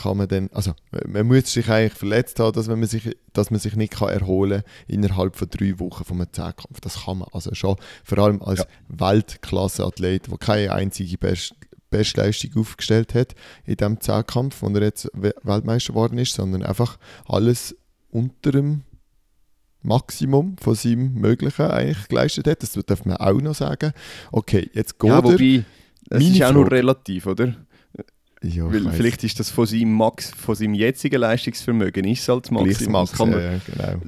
Speaker 1: kann man dann, also man muss sich eigentlich verletzt haben, dass man sich, dass man sich nicht kann erholen kann innerhalb von drei Wochen vom Zehnkampf. Das kann man also schon, vor allem als ja. Weltklasse-Athlet, der keine einzige Best Bestleistung aufgestellt hat in diesem Zehnkampf, wo er jetzt Weltmeister geworden ist, sondern einfach alles unter dem Maximum von seinem Möglichen eigentlich geleistet hat. Das darf man auch noch sagen. Okay, jetzt geht
Speaker 2: ja, wobei, das ist auch nur relativ, oder? Ja, Weil vielleicht ist das von seinem, Max, von seinem jetzigen Leistungsvermögen ist halt Maximum. Max,
Speaker 1: das, man, ja, genau.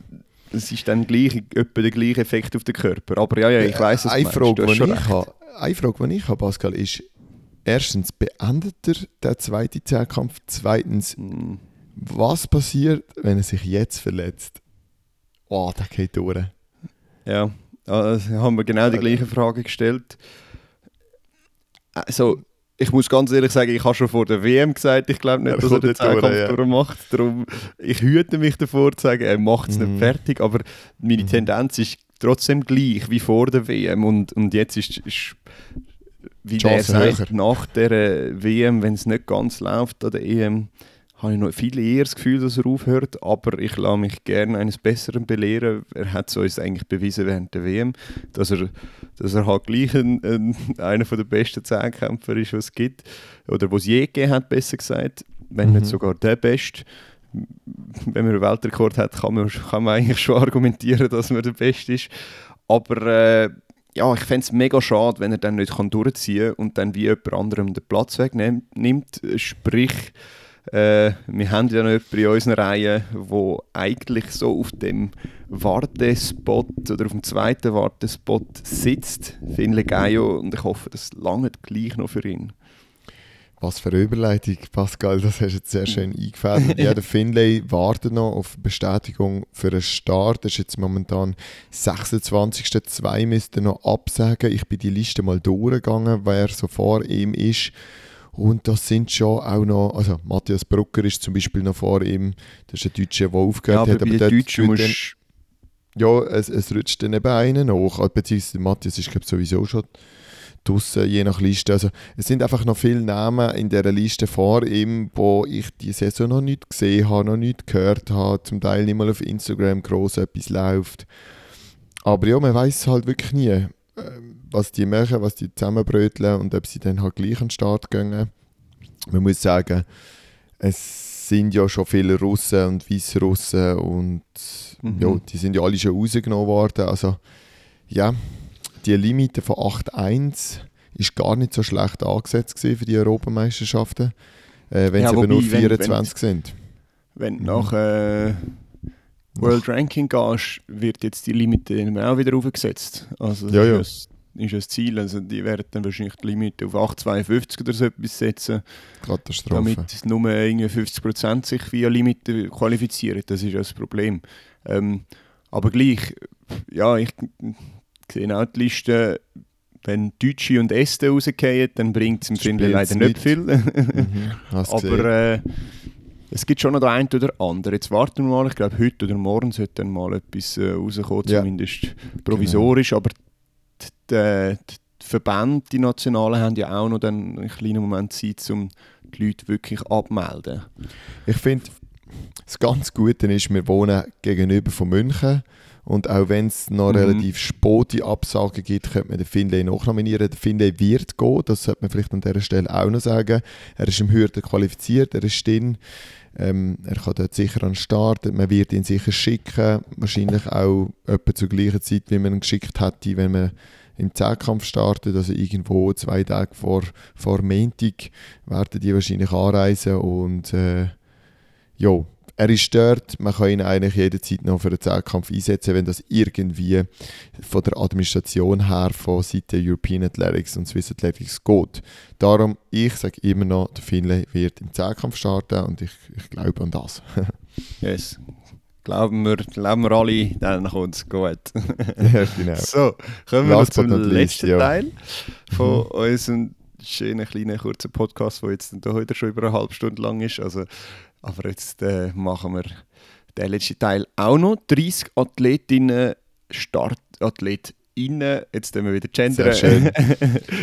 Speaker 2: das ist dann gleich, etwa der gleiche Effekt auf den Körper. Aber ja, ja ich weiß es.
Speaker 1: Eine Frage, die ich habe, eine Frage, die ich habe, Pascal, ist erstens, beendet er den zweiten Zehnkampf? Zweitens, mm. was passiert, wenn er sich jetzt verletzt? Oh, der geht durch.
Speaker 2: Ja, also haben wir genau die gleiche Frage gestellt. Also, ich muss ganz ehrlich sagen, ich habe schon vor der WM gesagt, ich glaube nicht, er dass er den Zweikampf ja. durchmacht. Darum, ich hüte mich davor zu sagen, er macht es mhm. nicht fertig, aber meine mhm. Tendenz ist trotzdem gleich wie vor der WM und, und jetzt ist, ist wie der sagt, nach der WM, wenn es nicht ganz läuft an der EM, habe ich noch viel eher das Gefühl, dass er aufhört, aber ich lasse mich gerne eines Besseren belehren. Er hat es uns eigentlich bewiesen während der WM, dass er, dass er halt gleich ein, ein, einer der besten Zehnkämpfer ist, was es gibt, oder was es je gegeben hat, besser gesagt, wenn mhm. nicht sogar der Beste. Wenn man einen Weltrekord hat, kann man, kann man eigentlich schon argumentieren, dass man der Beste ist. Aber äh, ja, ich fände es mega schade, wenn er dann nicht kann durchziehen kann und dann wie jemand anderem den Platz wegnimmt. Sprich, äh, wir haben ja noch jemanden in unserer Reihe, der eigentlich so auf dem Wartespot oder auf dem zweiten Wartespot sitzt, Finle Gaio, und ich hoffe, das lange gleich noch für ihn.
Speaker 1: Was für eine Überleitung, Pascal, das hast du jetzt sehr schön eingefädelt. ja, der Finlay wartet noch auf Bestätigung für einen Start. Das ist jetzt momentan 26. Zwei müsste noch absagen. Ich bin die Liste mal durchgegangen, wer so vor ihm ist. Und das sind schon auch noch, also Matthias Brucker ist zum Beispiel noch vor ihm, das ist ein Deutscher, der aufgehört
Speaker 2: ja, aber hat. Aber der Deutsche
Speaker 1: dann, Ja, es, es rutscht dann eben einen nach, also, beziehungsweise Matthias ist glaube sowieso schon draussen, je nach Liste. Also es sind einfach noch viele Namen in dieser Liste vor ihm, wo ich die Saison noch nicht gesehen habe, noch nicht gehört habe, zum Teil nicht mal auf Instagram groß etwas läuft. Aber ja, man weiß halt wirklich nie. Was die machen, was die zusammenbröteln und ob sie dann halt gleich an den Start gehen. Man muss sagen, es sind ja schon viele Russen und Weißrussen und mhm. ja, die sind ja alle schon rausgenommen worden. Also ja, die Limite von 8-1 ist gar nicht so schlecht angesetzt für die Europameisterschaften, äh, wenn ja, sie aber nur 24 wenn, wenn, sind.
Speaker 2: Wenn mhm. nach äh, World Ranking gehst, wird jetzt die Limite auch wieder aufgesetzt. Also
Speaker 1: ja, ja
Speaker 2: ist das Ziel. Also die werden dann wahrscheinlich die Limite auf 8,52 oder so etwas setzen.
Speaker 1: Katastrophe.
Speaker 2: Damit nur irgendwie 50% sich via Limite qualifizieren. Das ist ja das Problem. Ähm, aber gleich, ja, ich sehe auch die Liste, wenn Deutsche und Este rausgehen, dann bringt es im Finnland leider nicht
Speaker 1: mit.
Speaker 2: viel.
Speaker 1: Mhm.
Speaker 2: Aber äh, es gibt schon noch den einen oder anderen. Jetzt warten wir mal, ich glaube heute oder morgen sollte dann mal etwas äh, rauskommen,
Speaker 1: Ja.
Speaker 2: zumindest provisorisch. Aber die, die, Verbände, die Nationalen, haben ja auch noch dann einen kleinen Moment Zeit, um die Leute wirklich abmelden.
Speaker 1: Ich finde, das ganz Gute ist, wir wohnen gegenüber von München. Und auch wenn es noch
Speaker 2: Mhm.
Speaker 1: relativ späte Absagen gibt, könnte man den Finlay nachnominieren. Der Finlay wird gehen, das sollte man vielleicht an dieser Stelle auch noch sagen. Er ist im Hürden qualifiziert, er ist drin. Ähm, er kann dort sicher an den Start, man wird ihn sicher schicken. Wahrscheinlich auch etwa zur gleichen Zeit, wie man ihn geschickt hätte, wenn man im Zehnkampf startet, also irgendwo zwei Tage vor, vor Montag werden die wahrscheinlich anreisen und äh, ja, er ist dort, man kann ihn eigentlich jederzeit noch für einen Zehnkampf einsetzen, wenn das irgendwie von der Administration her von Seiten European Athletics und Swiss Athletics geht. Darum, ich sage immer noch, der Finlay wird im Zehnkampf starten und ich, ich glaube an das.
Speaker 2: Yes. Glauben wir, glauben wir alle, dann kommt es gut.
Speaker 1: ja, genau.
Speaker 2: So, kommen wir
Speaker 1: Last
Speaker 2: noch zum
Speaker 1: not least,
Speaker 2: letzten
Speaker 1: ja.
Speaker 2: Teil von unserem schönen, kleinen, kurzen Podcast, der jetzt heute schon über eine halbe Stunde lang ist. Also, aber jetzt äh, machen wir den letzten Teil auch noch. 30 Athletinnen, Startathletinnen, jetzt tun wir wieder gendern,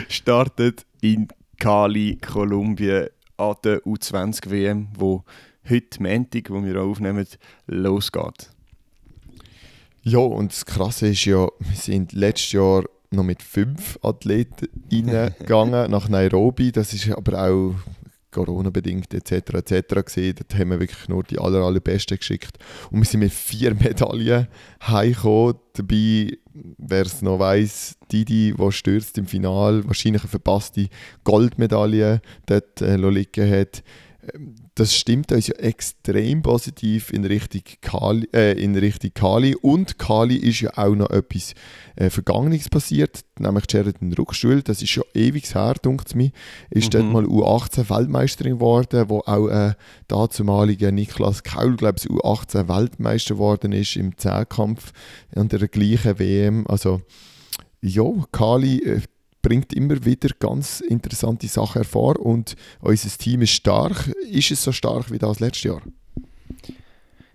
Speaker 2: startet in Cali, Kolumbien an der U20-WM, wo heute Montag, wo wir aufnehmen, losgeht.
Speaker 1: Ja, und das Krasse ist ja, wir sind letztes Jahr noch mit fünf Athleten reingegangen nach Nairobi. Das ist aber auch Corona-bedingt etc. etc. gesehen. Dort haben wir wirklich nur die aller, allerbesten geschickt. Und wir sind mit vier Medaillen heimgekommen. Dabei, wer es noch weiss, Didi, die stürzt im Finale, wahrscheinlich eine verpasste Goldmedaille dort äh, liegen hat. Das stimmt uns ja extrem positiv in Richtung Kali, äh, in Richtung Kali. Und Kali ist ja auch noch etwas äh, Vergangenes passiert, nämlich Sheridan Ruckstuhl. Das ist schon ewig her, dunkt mir. Ist
Speaker 2: Mhm.
Speaker 1: dort mal U18 Weltmeisterin geworden, wo auch äh, dazumalige Niklas Kaul, glaube ich, U18 Weltmeister geworden ist im Zehnkampf an der gleichen WM. Also ja, Kali äh, bringt immer wieder ganz interessante Sachen hervor und unser Team ist stark. Ist es so stark wie das letztes Jahr?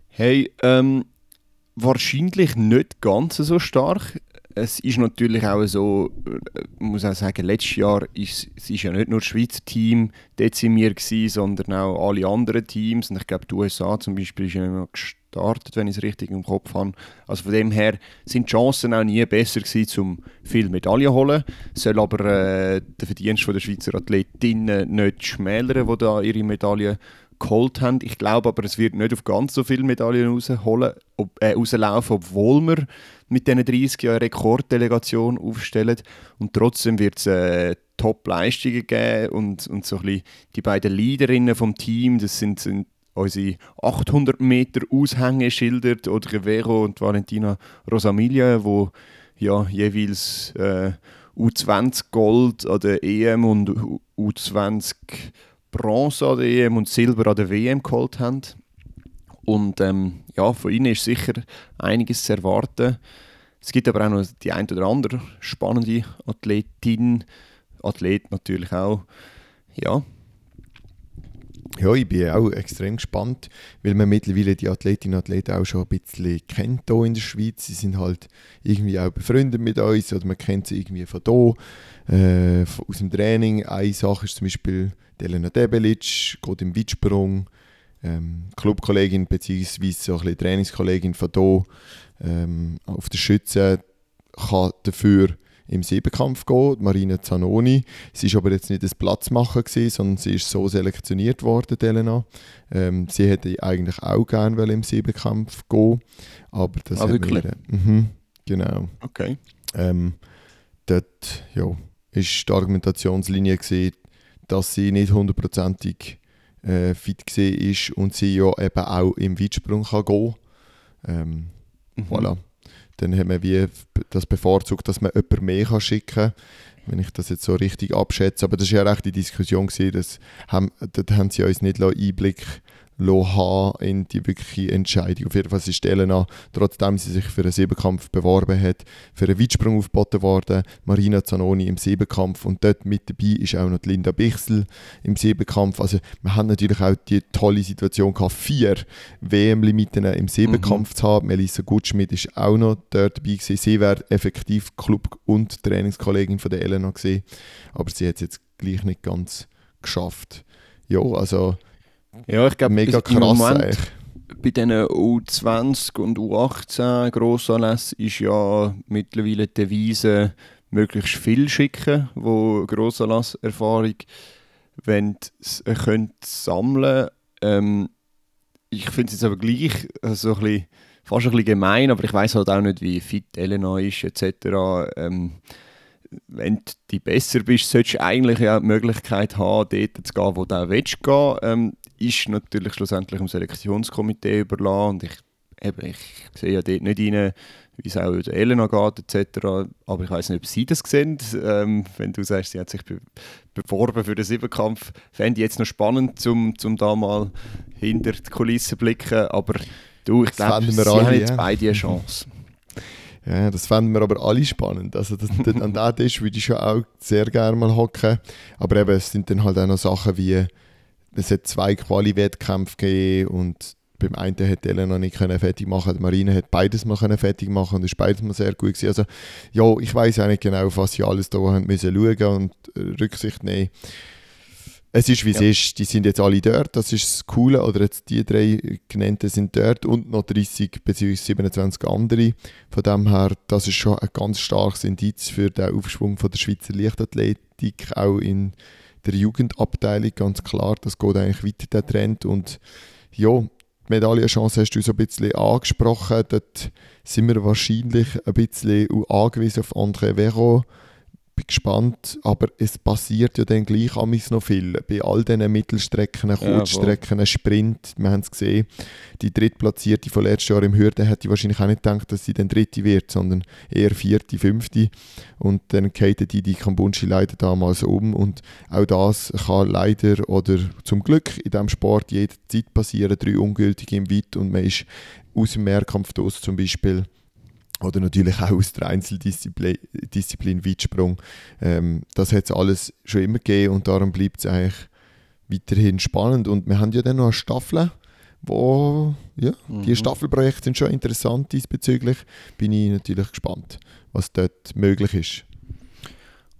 Speaker 2: Hey, ähm, wahrscheinlich nicht ganz so stark. Es ist natürlich auch so, äh, muss auch sagen, letztes Jahr ist es ja nicht nur das Schweizer Team dezimiert gewesen, sondern auch alle anderen Teams. Und ich glaube, die USA zum Beispiel ist ja immer gestartet, wenn ich es richtig im Kopf habe. Also von dem her sind die Chancen auch nie besser gewesen, um viel Medaillen zu holen. Soll aber äh, den Verdienst der Schweizer Athletinnen nicht schmälern, die da ihre Medaillen geholt haben. Ich glaube aber, es wird nicht auf ganz so viele Medaillen rausholen, ob, äh, rauslaufen, obwohl wir mit diesen 30 Jahren Rekorddelegation aufstellen. Und trotzdem wird es äh, Top-Leistungen geben und, und so ein bisschen die beiden Leaderinnen vom Team, das sind, sind unsere 800 Meter Aushängeschilder, die Vero und Valentina Rosamilia, wo ja jeweils äh, U20 Gold an der EM und U- U20 Bronze an der EM und Silber an der WM geholt haben. Und ähm, ja, von ihnen ist sicher einiges zu erwarten. Es gibt aber auch noch die ein oder andere spannende Athletin, Athlet natürlich auch. Ja,
Speaker 1: Ja, ich bin auch extrem gespannt, weil man mittlerweile die Athletinnen und Athleten auch schon ein bisschen kennt hier in der Schweiz. Sie sind halt irgendwie auch befreundet mit uns oder man kennt sie irgendwie von hier, äh, aus dem Training. Eine Sache ist zum Beispiel Elena Debelic, geht im Weitsprung, ähm, Clubkollegin bzw. so ein bisschen Trainingskollegin von hier ähm, auf der Schütze kann dafür im Siebenkampf gehen, Marina Zanoni. Sie war aber jetzt nicht das Platzmacher, gewesen, sondern sie ist so selektioniert worden, Elena. Ähm, sie hätte eigentlich auch gerne im Siebenkampf gehen, aber das
Speaker 2: Ah,
Speaker 1: hat
Speaker 2: wirklich?
Speaker 1: mir... Mhm, genau.
Speaker 2: okay.
Speaker 1: Ähm, dort ja, ist die Argumentationslinie gewesen, dass sie nicht hundertprozentig äh, fit war und sie ja eben auch im Weitsprung kann gehen ähm,
Speaker 2: Mhm.
Speaker 1: Voilà. Dann haben wir wie das bevorzugt, dass man jemanden mehr kann schicken kann, wenn ich das jetzt so richtig abschätze. Aber das war ja recht die Diskussion, gewesen, dass haben, dort haben sie uns nicht Einblick haben in die wirkliche Entscheidung. Auf jeden Fall ist Elena, trotzdem sie sich für einen Siebenkampf beworben hat, für einen Weitsprung aufgeboten worden. Marina Zanoni im Siebenkampf und dort mit dabei ist auch noch Linda Bichsel im Siebenkampf. Also wir haben natürlich auch die tolle Situation gehabt, vier WM-Limiten im Siebenkampf mhm. zu haben. Melissa Gutschmidt ist auch noch dort dabei gewesen. Sie wäre effektiv Club- und Trainingskollegin von der Elena gewesen, aber sie hat es jetzt gleich nicht ganz geschafft. Ja, also
Speaker 2: ja, ich glaube, mega krass Moment, bei diesen U20 und U18 Grossanlässen ist ja mittlerweile die Devise möglichst viel schicken, wo Grossanlasserfahrung wenn könnt sammeln ähm, Ich finde es jetzt aber gleich also ein bisschen, fast ein bisschen gemein, aber ich weiß halt auch nicht, wie fit Elena ist etc. Ähm, wenn du besser bist, solltest du eigentlich ja die Möglichkeit haben, dort zu gehen, wo du auch willst gehen. Ähm, ist natürlich schlussendlich dem Selektionskomitee überlassen und ich, eben, ich sehe ja dort nicht rein, wie es auch der Elena geht etc. Aber ich weiß nicht, ob sie das sehen. Ähm, wenn du sagst, sie hat sich be beworben für den Siebenkampf, fände ich jetzt noch spannend, um zum da mal hinter die Kulissen zu blicken. Aber du, ich glaube, sie alle, haben jetzt ja. beide eine Chance.
Speaker 1: Ja, das fänden wir aber alle spannend. Also das, das, an diesem Tisch würde ich schon auch sehr gerne mal hocken. Aber eben, es sind dann halt auch noch Sachen wie, es hat zwei Quali-Wettkämpfe gegeben und beim einen hat Elena nicht können fertig machen, die Marine hat beides mal können fertig machen und ist beides mal sehr gut gewesen. Also ja, ich weiß auch nicht genau, auf was sie alles da haben müssen schauen und äh, Rücksicht nehmen es ist wie ja. es ist. Die sind jetzt alle dort, das ist das Coole. Oder jetzt die drei genannten sind dort und noch 30 bzw. 27 andere. Von dem her, das ist schon ein ganz starkes Indiz für den Aufschwung von der Schweizer Leichtathletik, auch in der Jugendabteilung, ganz klar. Das geht eigentlich weiter, der Trend. Und ja, die Medaillenchance hast du so ein bisschen angesprochen. Dort sind wir wahrscheinlich ein bisschen angewiesen auf André Vero bin gespannt, aber es passiert ja dann gleich noch viel. Bei all diesen Mittelstrecken, Kurzstrecken, ja, Sprint, wir haben es gesehen, die Drittplatzierte von letztes Jahr im Hürden hätte ich wahrscheinlich auch nicht gedacht, dass sie dann Dritte wird, sondern eher Vierte, Fünfte. Und dann geht die, die Kambunchi leider damals um und auch das kann leider oder zum Glück in diesem Sport jederzeit passieren, drei Ungültige im Weit und man ist aus dem Mehrkampf zum Beispiel oder natürlich auch aus der Einzeldisziplin Disziplin Weitsprung. Ähm, das hat es alles schon immer gegeben und darum bleibt es eigentlich weiterhin spannend. Und wir haben ja dann noch eine Staffel, wo, ja, mhm. die Staffelprojekte sind schon interessant diesbezüglich. Bin ich natürlich gespannt, was dort möglich ist.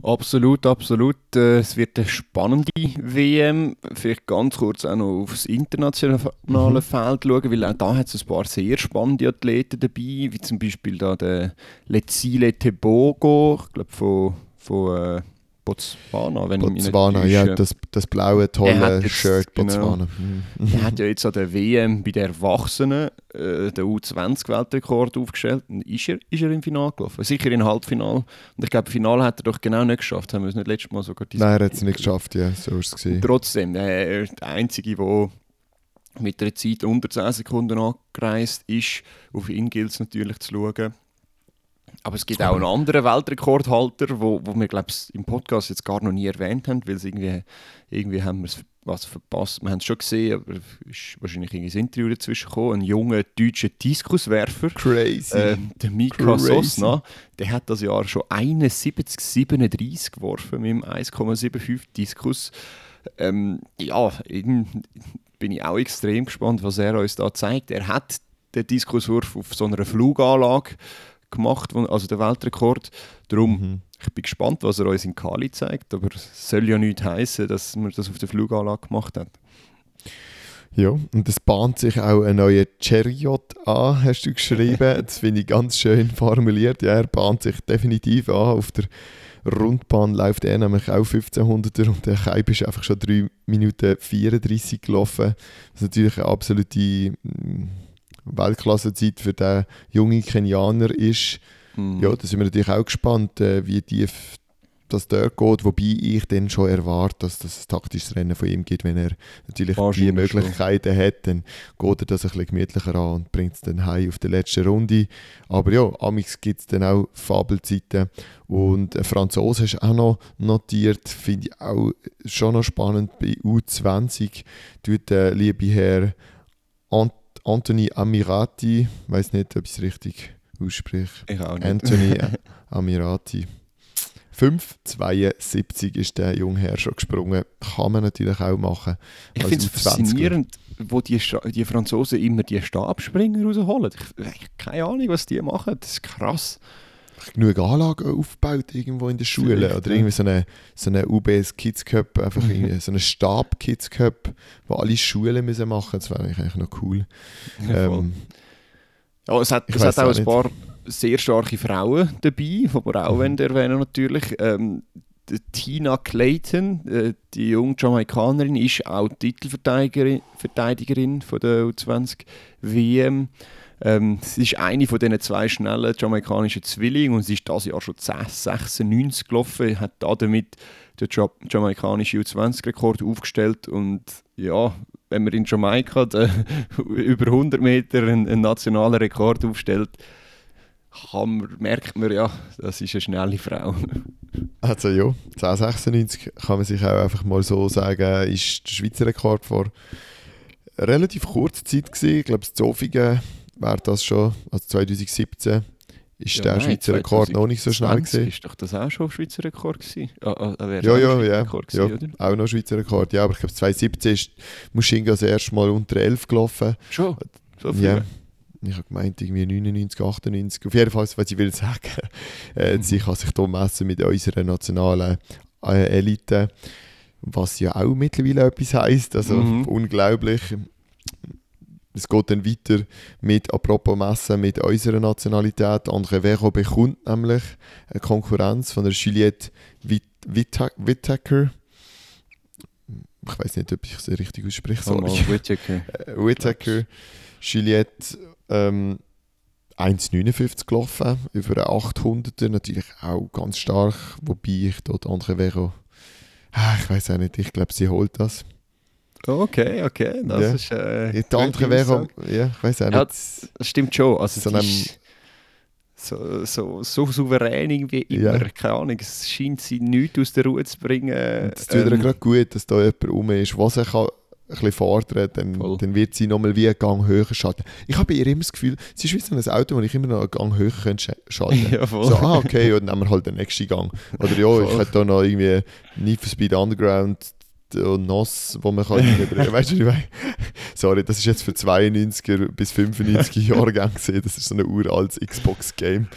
Speaker 2: Absolut, absolut. Äh, es wird eine spannende WM. Vielleicht ganz kurz auch noch aufs internationale mhm. Feld schauen, weil auch da hat es ein paar sehr spannende Athleten dabei, wie zum Beispiel da der Lezile Tebogo, ich glaube von, von äh, Botswana,
Speaker 1: wenn Botswana, ich mich ja, das, das blaue, tolle jetzt, Shirt genau. Botswana.
Speaker 2: Genau, er hat ja jetzt an der WM bei den Erwachsenen äh, den U20-Weltrekord aufgestellt. Und ist er, ist er im Finale gelaufen? Sicher im Halbfinale. Und ich glaube, im Finale hat er doch genau nicht geschafft. Haben wir es nicht letztes Mal sogar
Speaker 1: Nein, er hat es nicht geschafft, ja, so ist es gewesen.
Speaker 2: Trotzdem, ist der Einzige, der mit einer Zeit unter 10 Sekunden angereist ist. Auf ihn gilt es natürlich zu schauen. Aber es gibt auch einen anderen Weltrekordhalter, wo, wo wir glaube im Podcast jetzt gar noch nie erwähnt haben, weil irgendwie, irgendwie haben wir es was verpasst. Wir haben es schon gesehen, aber es ist wahrscheinlich ein Interview dazwischen gekommen. Ein junger deutscher Diskuswerfer,
Speaker 1: Crazy. Äh,
Speaker 2: der Mika Crazy. Sosna, der hat das Jahr schon 71, 37 geworfen mit dem 1,75 Diskus. Ähm, ja, bin ich auch extrem gespannt, was er uns da zeigt. Er hat den Diskuswurf auf so einer Fluganlage gemacht, also der Weltrekord. Darum, mhm. ich bin gespannt, was er uns in Kali zeigt, aber es soll ja nicht heißen, dass man das auf der Fluganlage gemacht hat.
Speaker 1: Ja, und es bahnt sich auch ein neuer Chariot an, hast du geschrieben. das finde ich ganz schön formuliert. Ja, er bahnt sich definitiv an. Auf der Rundbahn läuft er nämlich auch 1500er und der Kaib ist einfach schon 3 Minuten 34 gelaufen. Das ist natürlich eine absolute mm, Weltklassezeit für den jungen Kenianer ist. Mhm. Ja, da sind wir natürlich auch gespannt, äh, wie tief das dort geht, wobei ich dann schon erwarte, dass das ein taktisches Rennen von ihm gibt, wenn er natürlich die Möglichkeiten schon. hat, dann geht er das ein bisschen gemütlicher an und bringt es dann heim auf die letzte Runde. Aber ja, amix gibt es dann auch Fabelzeiten und ein Franzose hast du auch noch notiert, finde ich auch schon noch spannend, bei U20 tut der liebe Herr Ant Anthony Amirati, ich weiß nicht, ob ich es richtig ausspreche.
Speaker 2: Ich auch nicht.
Speaker 1: Anthony Amirati. 5,72 ist der junge Herr schon gesprungen. Kann man natürlich auch machen.
Speaker 2: Ich finde es faszinierend, wo die, die Franzosen immer die Stabspringer rausholen. Ich, ich keine Ahnung, was die machen. Das ist krass.
Speaker 1: Genug Anlagen aufgebaut irgendwo in der Schule. Vielleicht, oder irgendwie so eine, so eine UBS Kids Cup, einfach so eine Stab Kids Cup, wo alle Schulen müssen machen müssen. Das wäre eigentlich noch cool. Ja,
Speaker 2: ähm, ja es hat, es hat auch ein nicht. paar sehr starke Frauen dabei, die wir auch mhm. erwähnen natürlich. Ähm, Tina Clayton, äh, die junge Jamaikanerin, ist auch Titelverteidigerin Verteidigerin von der U20 WM. Ähm, sie ist eine von diesen zwei schnellen jamaikanischen Zwillingen und sie ist dieses Jahr schon 10,96 gelaufen, hat damit den jamaikanischen U20-Rekord aufgestellt und ja, wenn man in Jamaika über 100 Meter einen, einen nationalen Rekord aufstellt, man, merkt man ja, das ist eine schnelle Frau.
Speaker 1: Also ja, 1096 kann man sich auch einfach mal so sagen, ist der Schweizer Rekord vor relativ kurzer Zeit gewesen. Ich glaube, in Zofingen wäre das schon, also 2017 ist ja, der nein, Schweizer Rekord noch nicht so schnell gewesen.
Speaker 2: Ist doch das auch schon Schweizer Rekord gewesen?
Speaker 1: Ah, ah, ah ja, ja, ja, gewesen, ja auch noch Schweizer Rekord. Ja, aber ich glaube 2017 ist Muschinga das erste Mal unter 11 gelaufen.
Speaker 2: Schon?
Speaker 1: So viel? Ja. Ich habe gemeint, irgendwie 99, 98. Auf jeden Fall, was ich will sagen, äh, mhm. sie kann sich hier messen mit unserer nationalen äh, Elite, was ja auch mittlerweile etwas heisst. Also mhm. unglaublich. Es geht dann weiter mit, apropos Messen, mit unserer Nationalität. Andre Vero bekommt nämlich eine Konkurrenz von der Juliette Whittaker. Ich weiß nicht, ob ich es richtig ausspreche.
Speaker 2: Sorry. Oh, Whittaker.
Speaker 1: Whittaker. Juliette ähm, 1,59 gelaufen, über einen 800er, natürlich auch ganz stark, wobei ich dort andere wäre, ah, ich weiß auch nicht, ich glaube, sie holt das.
Speaker 2: Okay, okay, das ja. ist äh,
Speaker 1: Die andere wäre, ja, ich weiß auch nicht. Ja,
Speaker 2: das stimmt schon, also so, so, so, so souverän irgendwie immer, ja. keine Ahnung, es scheint sie nichts aus der Ruhe zu bringen.
Speaker 1: Es tut ähm, gerade gut, dass da jemand rum ist, was er kann ein bisschen fordern, dann, dann wird sie nochmal wie einen Gang höher schalten. Ich habe ihr immer das Gefühl, sie ist wie so ein Auto, wo ich immer noch einen Gang höher könnte schalten
Speaker 2: ja, voll.
Speaker 1: So, ah, okay, und dann nehmen wir halt den nächsten Gang. Oder ja, voll. ich hätte da noch irgendwie Need for Speed Underground und NOS, wo man kann weißt du, ich meine, sorry, das ist jetzt für 92er bis 95er Jahre gesehen, das ist so ein uraltes Xbox-Game,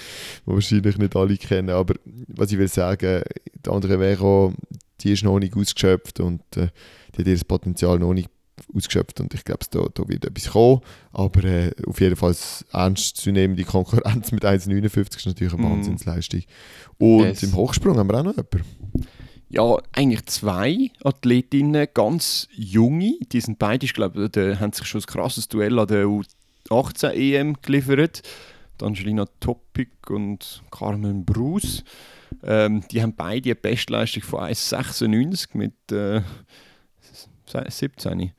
Speaker 1: das wahrscheinlich nicht alle kennen, aber was ich will sagen, die andere Vero, die ist noch nicht ausgeschöpft und äh, die hat ihr Potenzial noch nicht ausgeschöpft und ich glaube, da, da wird etwas kommen. Aber äh, auf jeden Fall ernst zu nehmen, die Konkurrenz mit 1,59 ist natürlich eine mm. Wahnsinnsleistung. Und yes. im Hochsprung haben wir auch noch jemanden.
Speaker 2: Ja, eigentlich zwei Athletinnen, ganz junge. Die sind beide, ich glaube, die haben sich schon ein krasses Duell an der U18 EM geliefert. Angelina Topic und Carmen Bruce. Ähm, die haben beide eine Bestleistung von 1,96 mit äh, 17.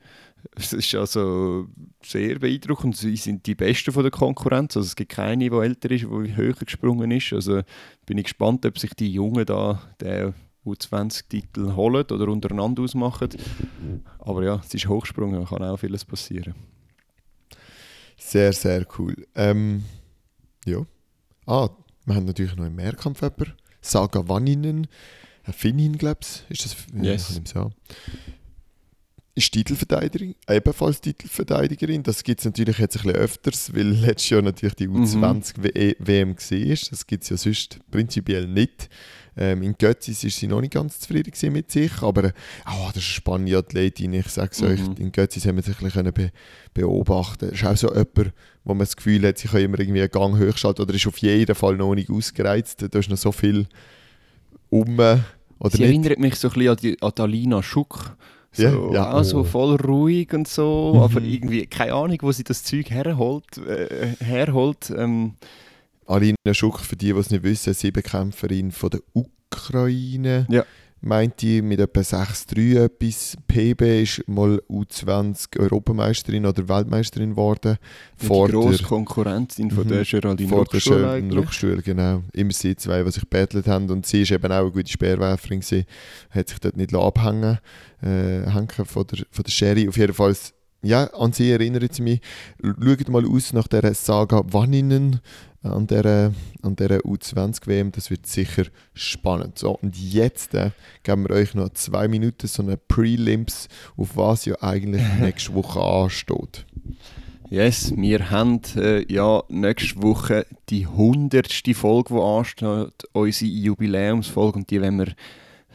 Speaker 2: Das ist also sehr beeindruckend. Sie sind die Besten von der Konkurrenz. Also es gibt keine, die älter ist, die höher gesprungen ist. Also bin ich gespannt, ob sich die Jungen da den U20-Titel holen oder untereinander ausmachen. Aber ja, es ist hochgesprungen, kann auch vieles passieren.
Speaker 1: Sehr, sehr cool. Ähm, ja. Ah, wir haben natürlich noch im Mehrkampf jemanden. Saga Vanninen, Finnin, glaube ich. Ist das?
Speaker 2: Yes.
Speaker 1: Ja, ist Titelverteidigerin, ebenfalls Titelverteidigerin. Das gibt es natürlich jetzt ein bisschen öfters, weil letztes Jahr natürlich die U20-WM mhm. war. Das gibt es ja sonst prinzipiell nicht. Ähm, in Götzis war sie noch nicht ganz zufrieden mit sich, aber oh, das ist eine spannende Athletin. Ich sage es mhm. euch, in Götzis haben wir sich ein bisschen be beobachten Das ist auch so jemand, wo man das Gefühl hat, sie kann immer irgendwie einen Gang hochschalten oder ist auf jeden Fall noch nicht ausgereizt. Da ist noch so viel um. Oder
Speaker 2: sie nicht? erinnert mich so ein bisschen an, die, an Alina Schuck so, ja, ja. Auch so voll ruhig und so, mhm. aber irgendwie keine Ahnung, wo sie das Zeug herholt. Äh, herholt ähm.
Speaker 1: Alina Schuck, für die, die es nicht wissen, Siebenkämpferin von der UK Ukraine.
Speaker 2: Ja.
Speaker 1: Meinte ich mit etwa 6-3 etwas. PB ist mal U20 Europameisterin oder Weltmeisterin geworden.
Speaker 2: Die
Speaker 1: Vor
Speaker 2: grosse
Speaker 1: der-
Speaker 2: Konkurrentin von
Speaker 1: Mhm.
Speaker 2: der Geraldine
Speaker 1: vor der
Speaker 2: Ruckstuhl
Speaker 1: schönen
Speaker 2: eigentlich.
Speaker 1: Ruckstuhl, genau. Immer sie zwei, die sich bettelt haben. Und sie ist eben auch eine gute Speerwerferin gewesen. Hat sich dort nicht abhängen äh, von der, von der Sherry. Auf jeden Fall, ja, an sie erinnert es mich. Schaut mal aus nach dieser Saga Wanninen an dieser, an dieser U20-WM. Das wird sicher spannend. So, und jetzt äh, geben wir euch noch zwei Minuten so eine Prelims, auf was ja eigentlich nächste Woche ansteht.
Speaker 2: Yes, wir haben äh, ja nächste Woche die hundertste Folge, die ansteht, unsere Jubiläumsfolge und die wollen wir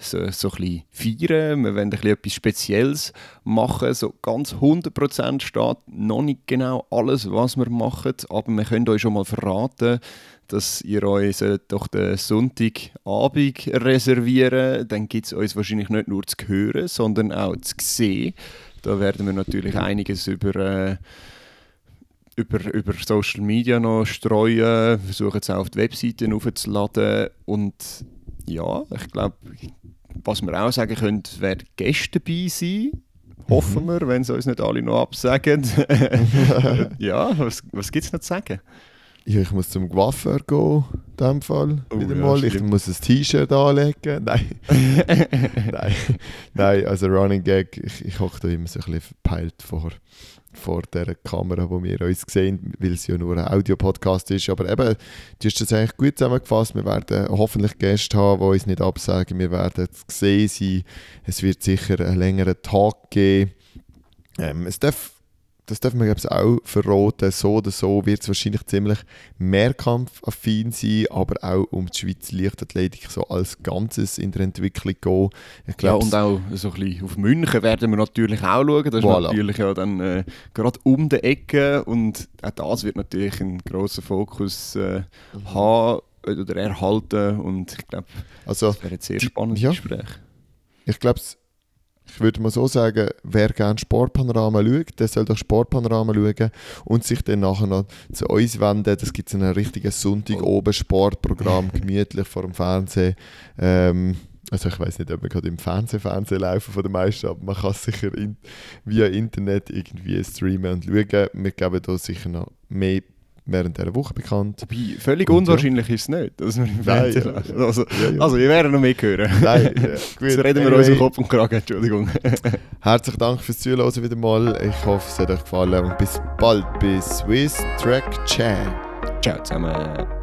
Speaker 2: so, so ein feiern. Wir wollen ein etwas Spezielles machen. So ganz 100% steht noch nicht genau alles, was wir machen, aber wir können euch schon mal verraten, dass ihr euch sollt doch den Sonntagabend reservieren Dann gibt es uns wahrscheinlich nicht nur zu hören, sondern auch zu sehen. Da werden wir natürlich einiges über... Äh, über, über Social Media noch streuen, versuchen es auch auf die Webseite aufzuladen und ja, ich glaube, was wir auch sagen können, werden Gäste dabei sein. Hoffen wir, wenn sie uns nicht alle noch absagen. ja, was, was gibt es noch zu sagen?
Speaker 1: Ja, ich muss zum Coiffeur gehen, in dem Fall.
Speaker 2: Oh
Speaker 1: wieder
Speaker 2: ja,
Speaker 1: mal. Ich muss ein T-Shirt anlegen. Nein. Nein. Nein, also Running Gag, ich, ich hocke da immer so ein bisschen verpeilt vor, vor der Kamera, wo wir uns sehen, weil es ja nur ein Audiopodcast ist. Aber eben, du hast das eigentlich gut zusammengefasst. Wir werden hoffentlich Gäste haben, die uns nicht absagen. Wir werden gesehen sein. Es wird sicher einen längeren Tag geben. Ähm, es darf das darf man glaube ich auch verraten, so oder so wird es wahrscheinlich ziemlich mehrkampfaffin sein, aber auch um die Schweizer Leichtathletik so als Ganzes in der Entwicklung gehen.
Speaker 2: Ja, und auch so ein bisschen auf München werden wir natürlich auch schauen. Das ist
Speaker 1: Voilà.
Speaker 2: natürlich ja dann äh, gerade um die Ecke und auch das wird natürlich einen grossen Fokus äh, haben oder erhalten und ich glaube,
Speaker 1: also,
Speaker 2: das wäre ein sehr spannendes
Speaker 1: ja.
Speaker 2: Gespräch.
Speaker 1: ich glaube, ich würde mal so sagen, wer gerne Sportpanorama schaut, der soll doch Sportpanorama schauen und sich dann nachher noch zu uns wenden. Das gibt es ein richtiges Sonntag oben Sportprogramm, gemütlich vor dem Fernsehen. Ähm, also ich weiß nicht, ob wir gerade im Fernsehen Fernsehen laufen von den meisten, aber man kann es sicher in, via Internet irgendwie streamen und schauen. Wir geben da sicher noch mehr während dieser Woche bekannt.
Speaker 2: Wobei, völlig
Speaker 1: Und ja.
Speaker 2: unwahrscheinlich ist es nicht, dass wir im
Speaker 1: Nein,
Speaker 2: Fernsehen
Speaker 1: ja,
Speaker 2: laufen.
Speaker 1: ja.
Speaker 2: Also,
Speaker 1: Ja, ja.
Speaker 2: also, ihr werdet noch mehr hören.
Speaker 1: Nein, ja.
Speaker 2: Jetzt reden wir
Speaker 1: Anyway,
Speaker 2: uns im Kopf und Kragen, Entschuldigung.
Speaker 1: Herzlichen Dank fürs Zuhören wieder mal. Ich hoffe, es hat euch gefallen und bis bald bei Swiss Track Chat.
Speaker 2: Ciao zusammen.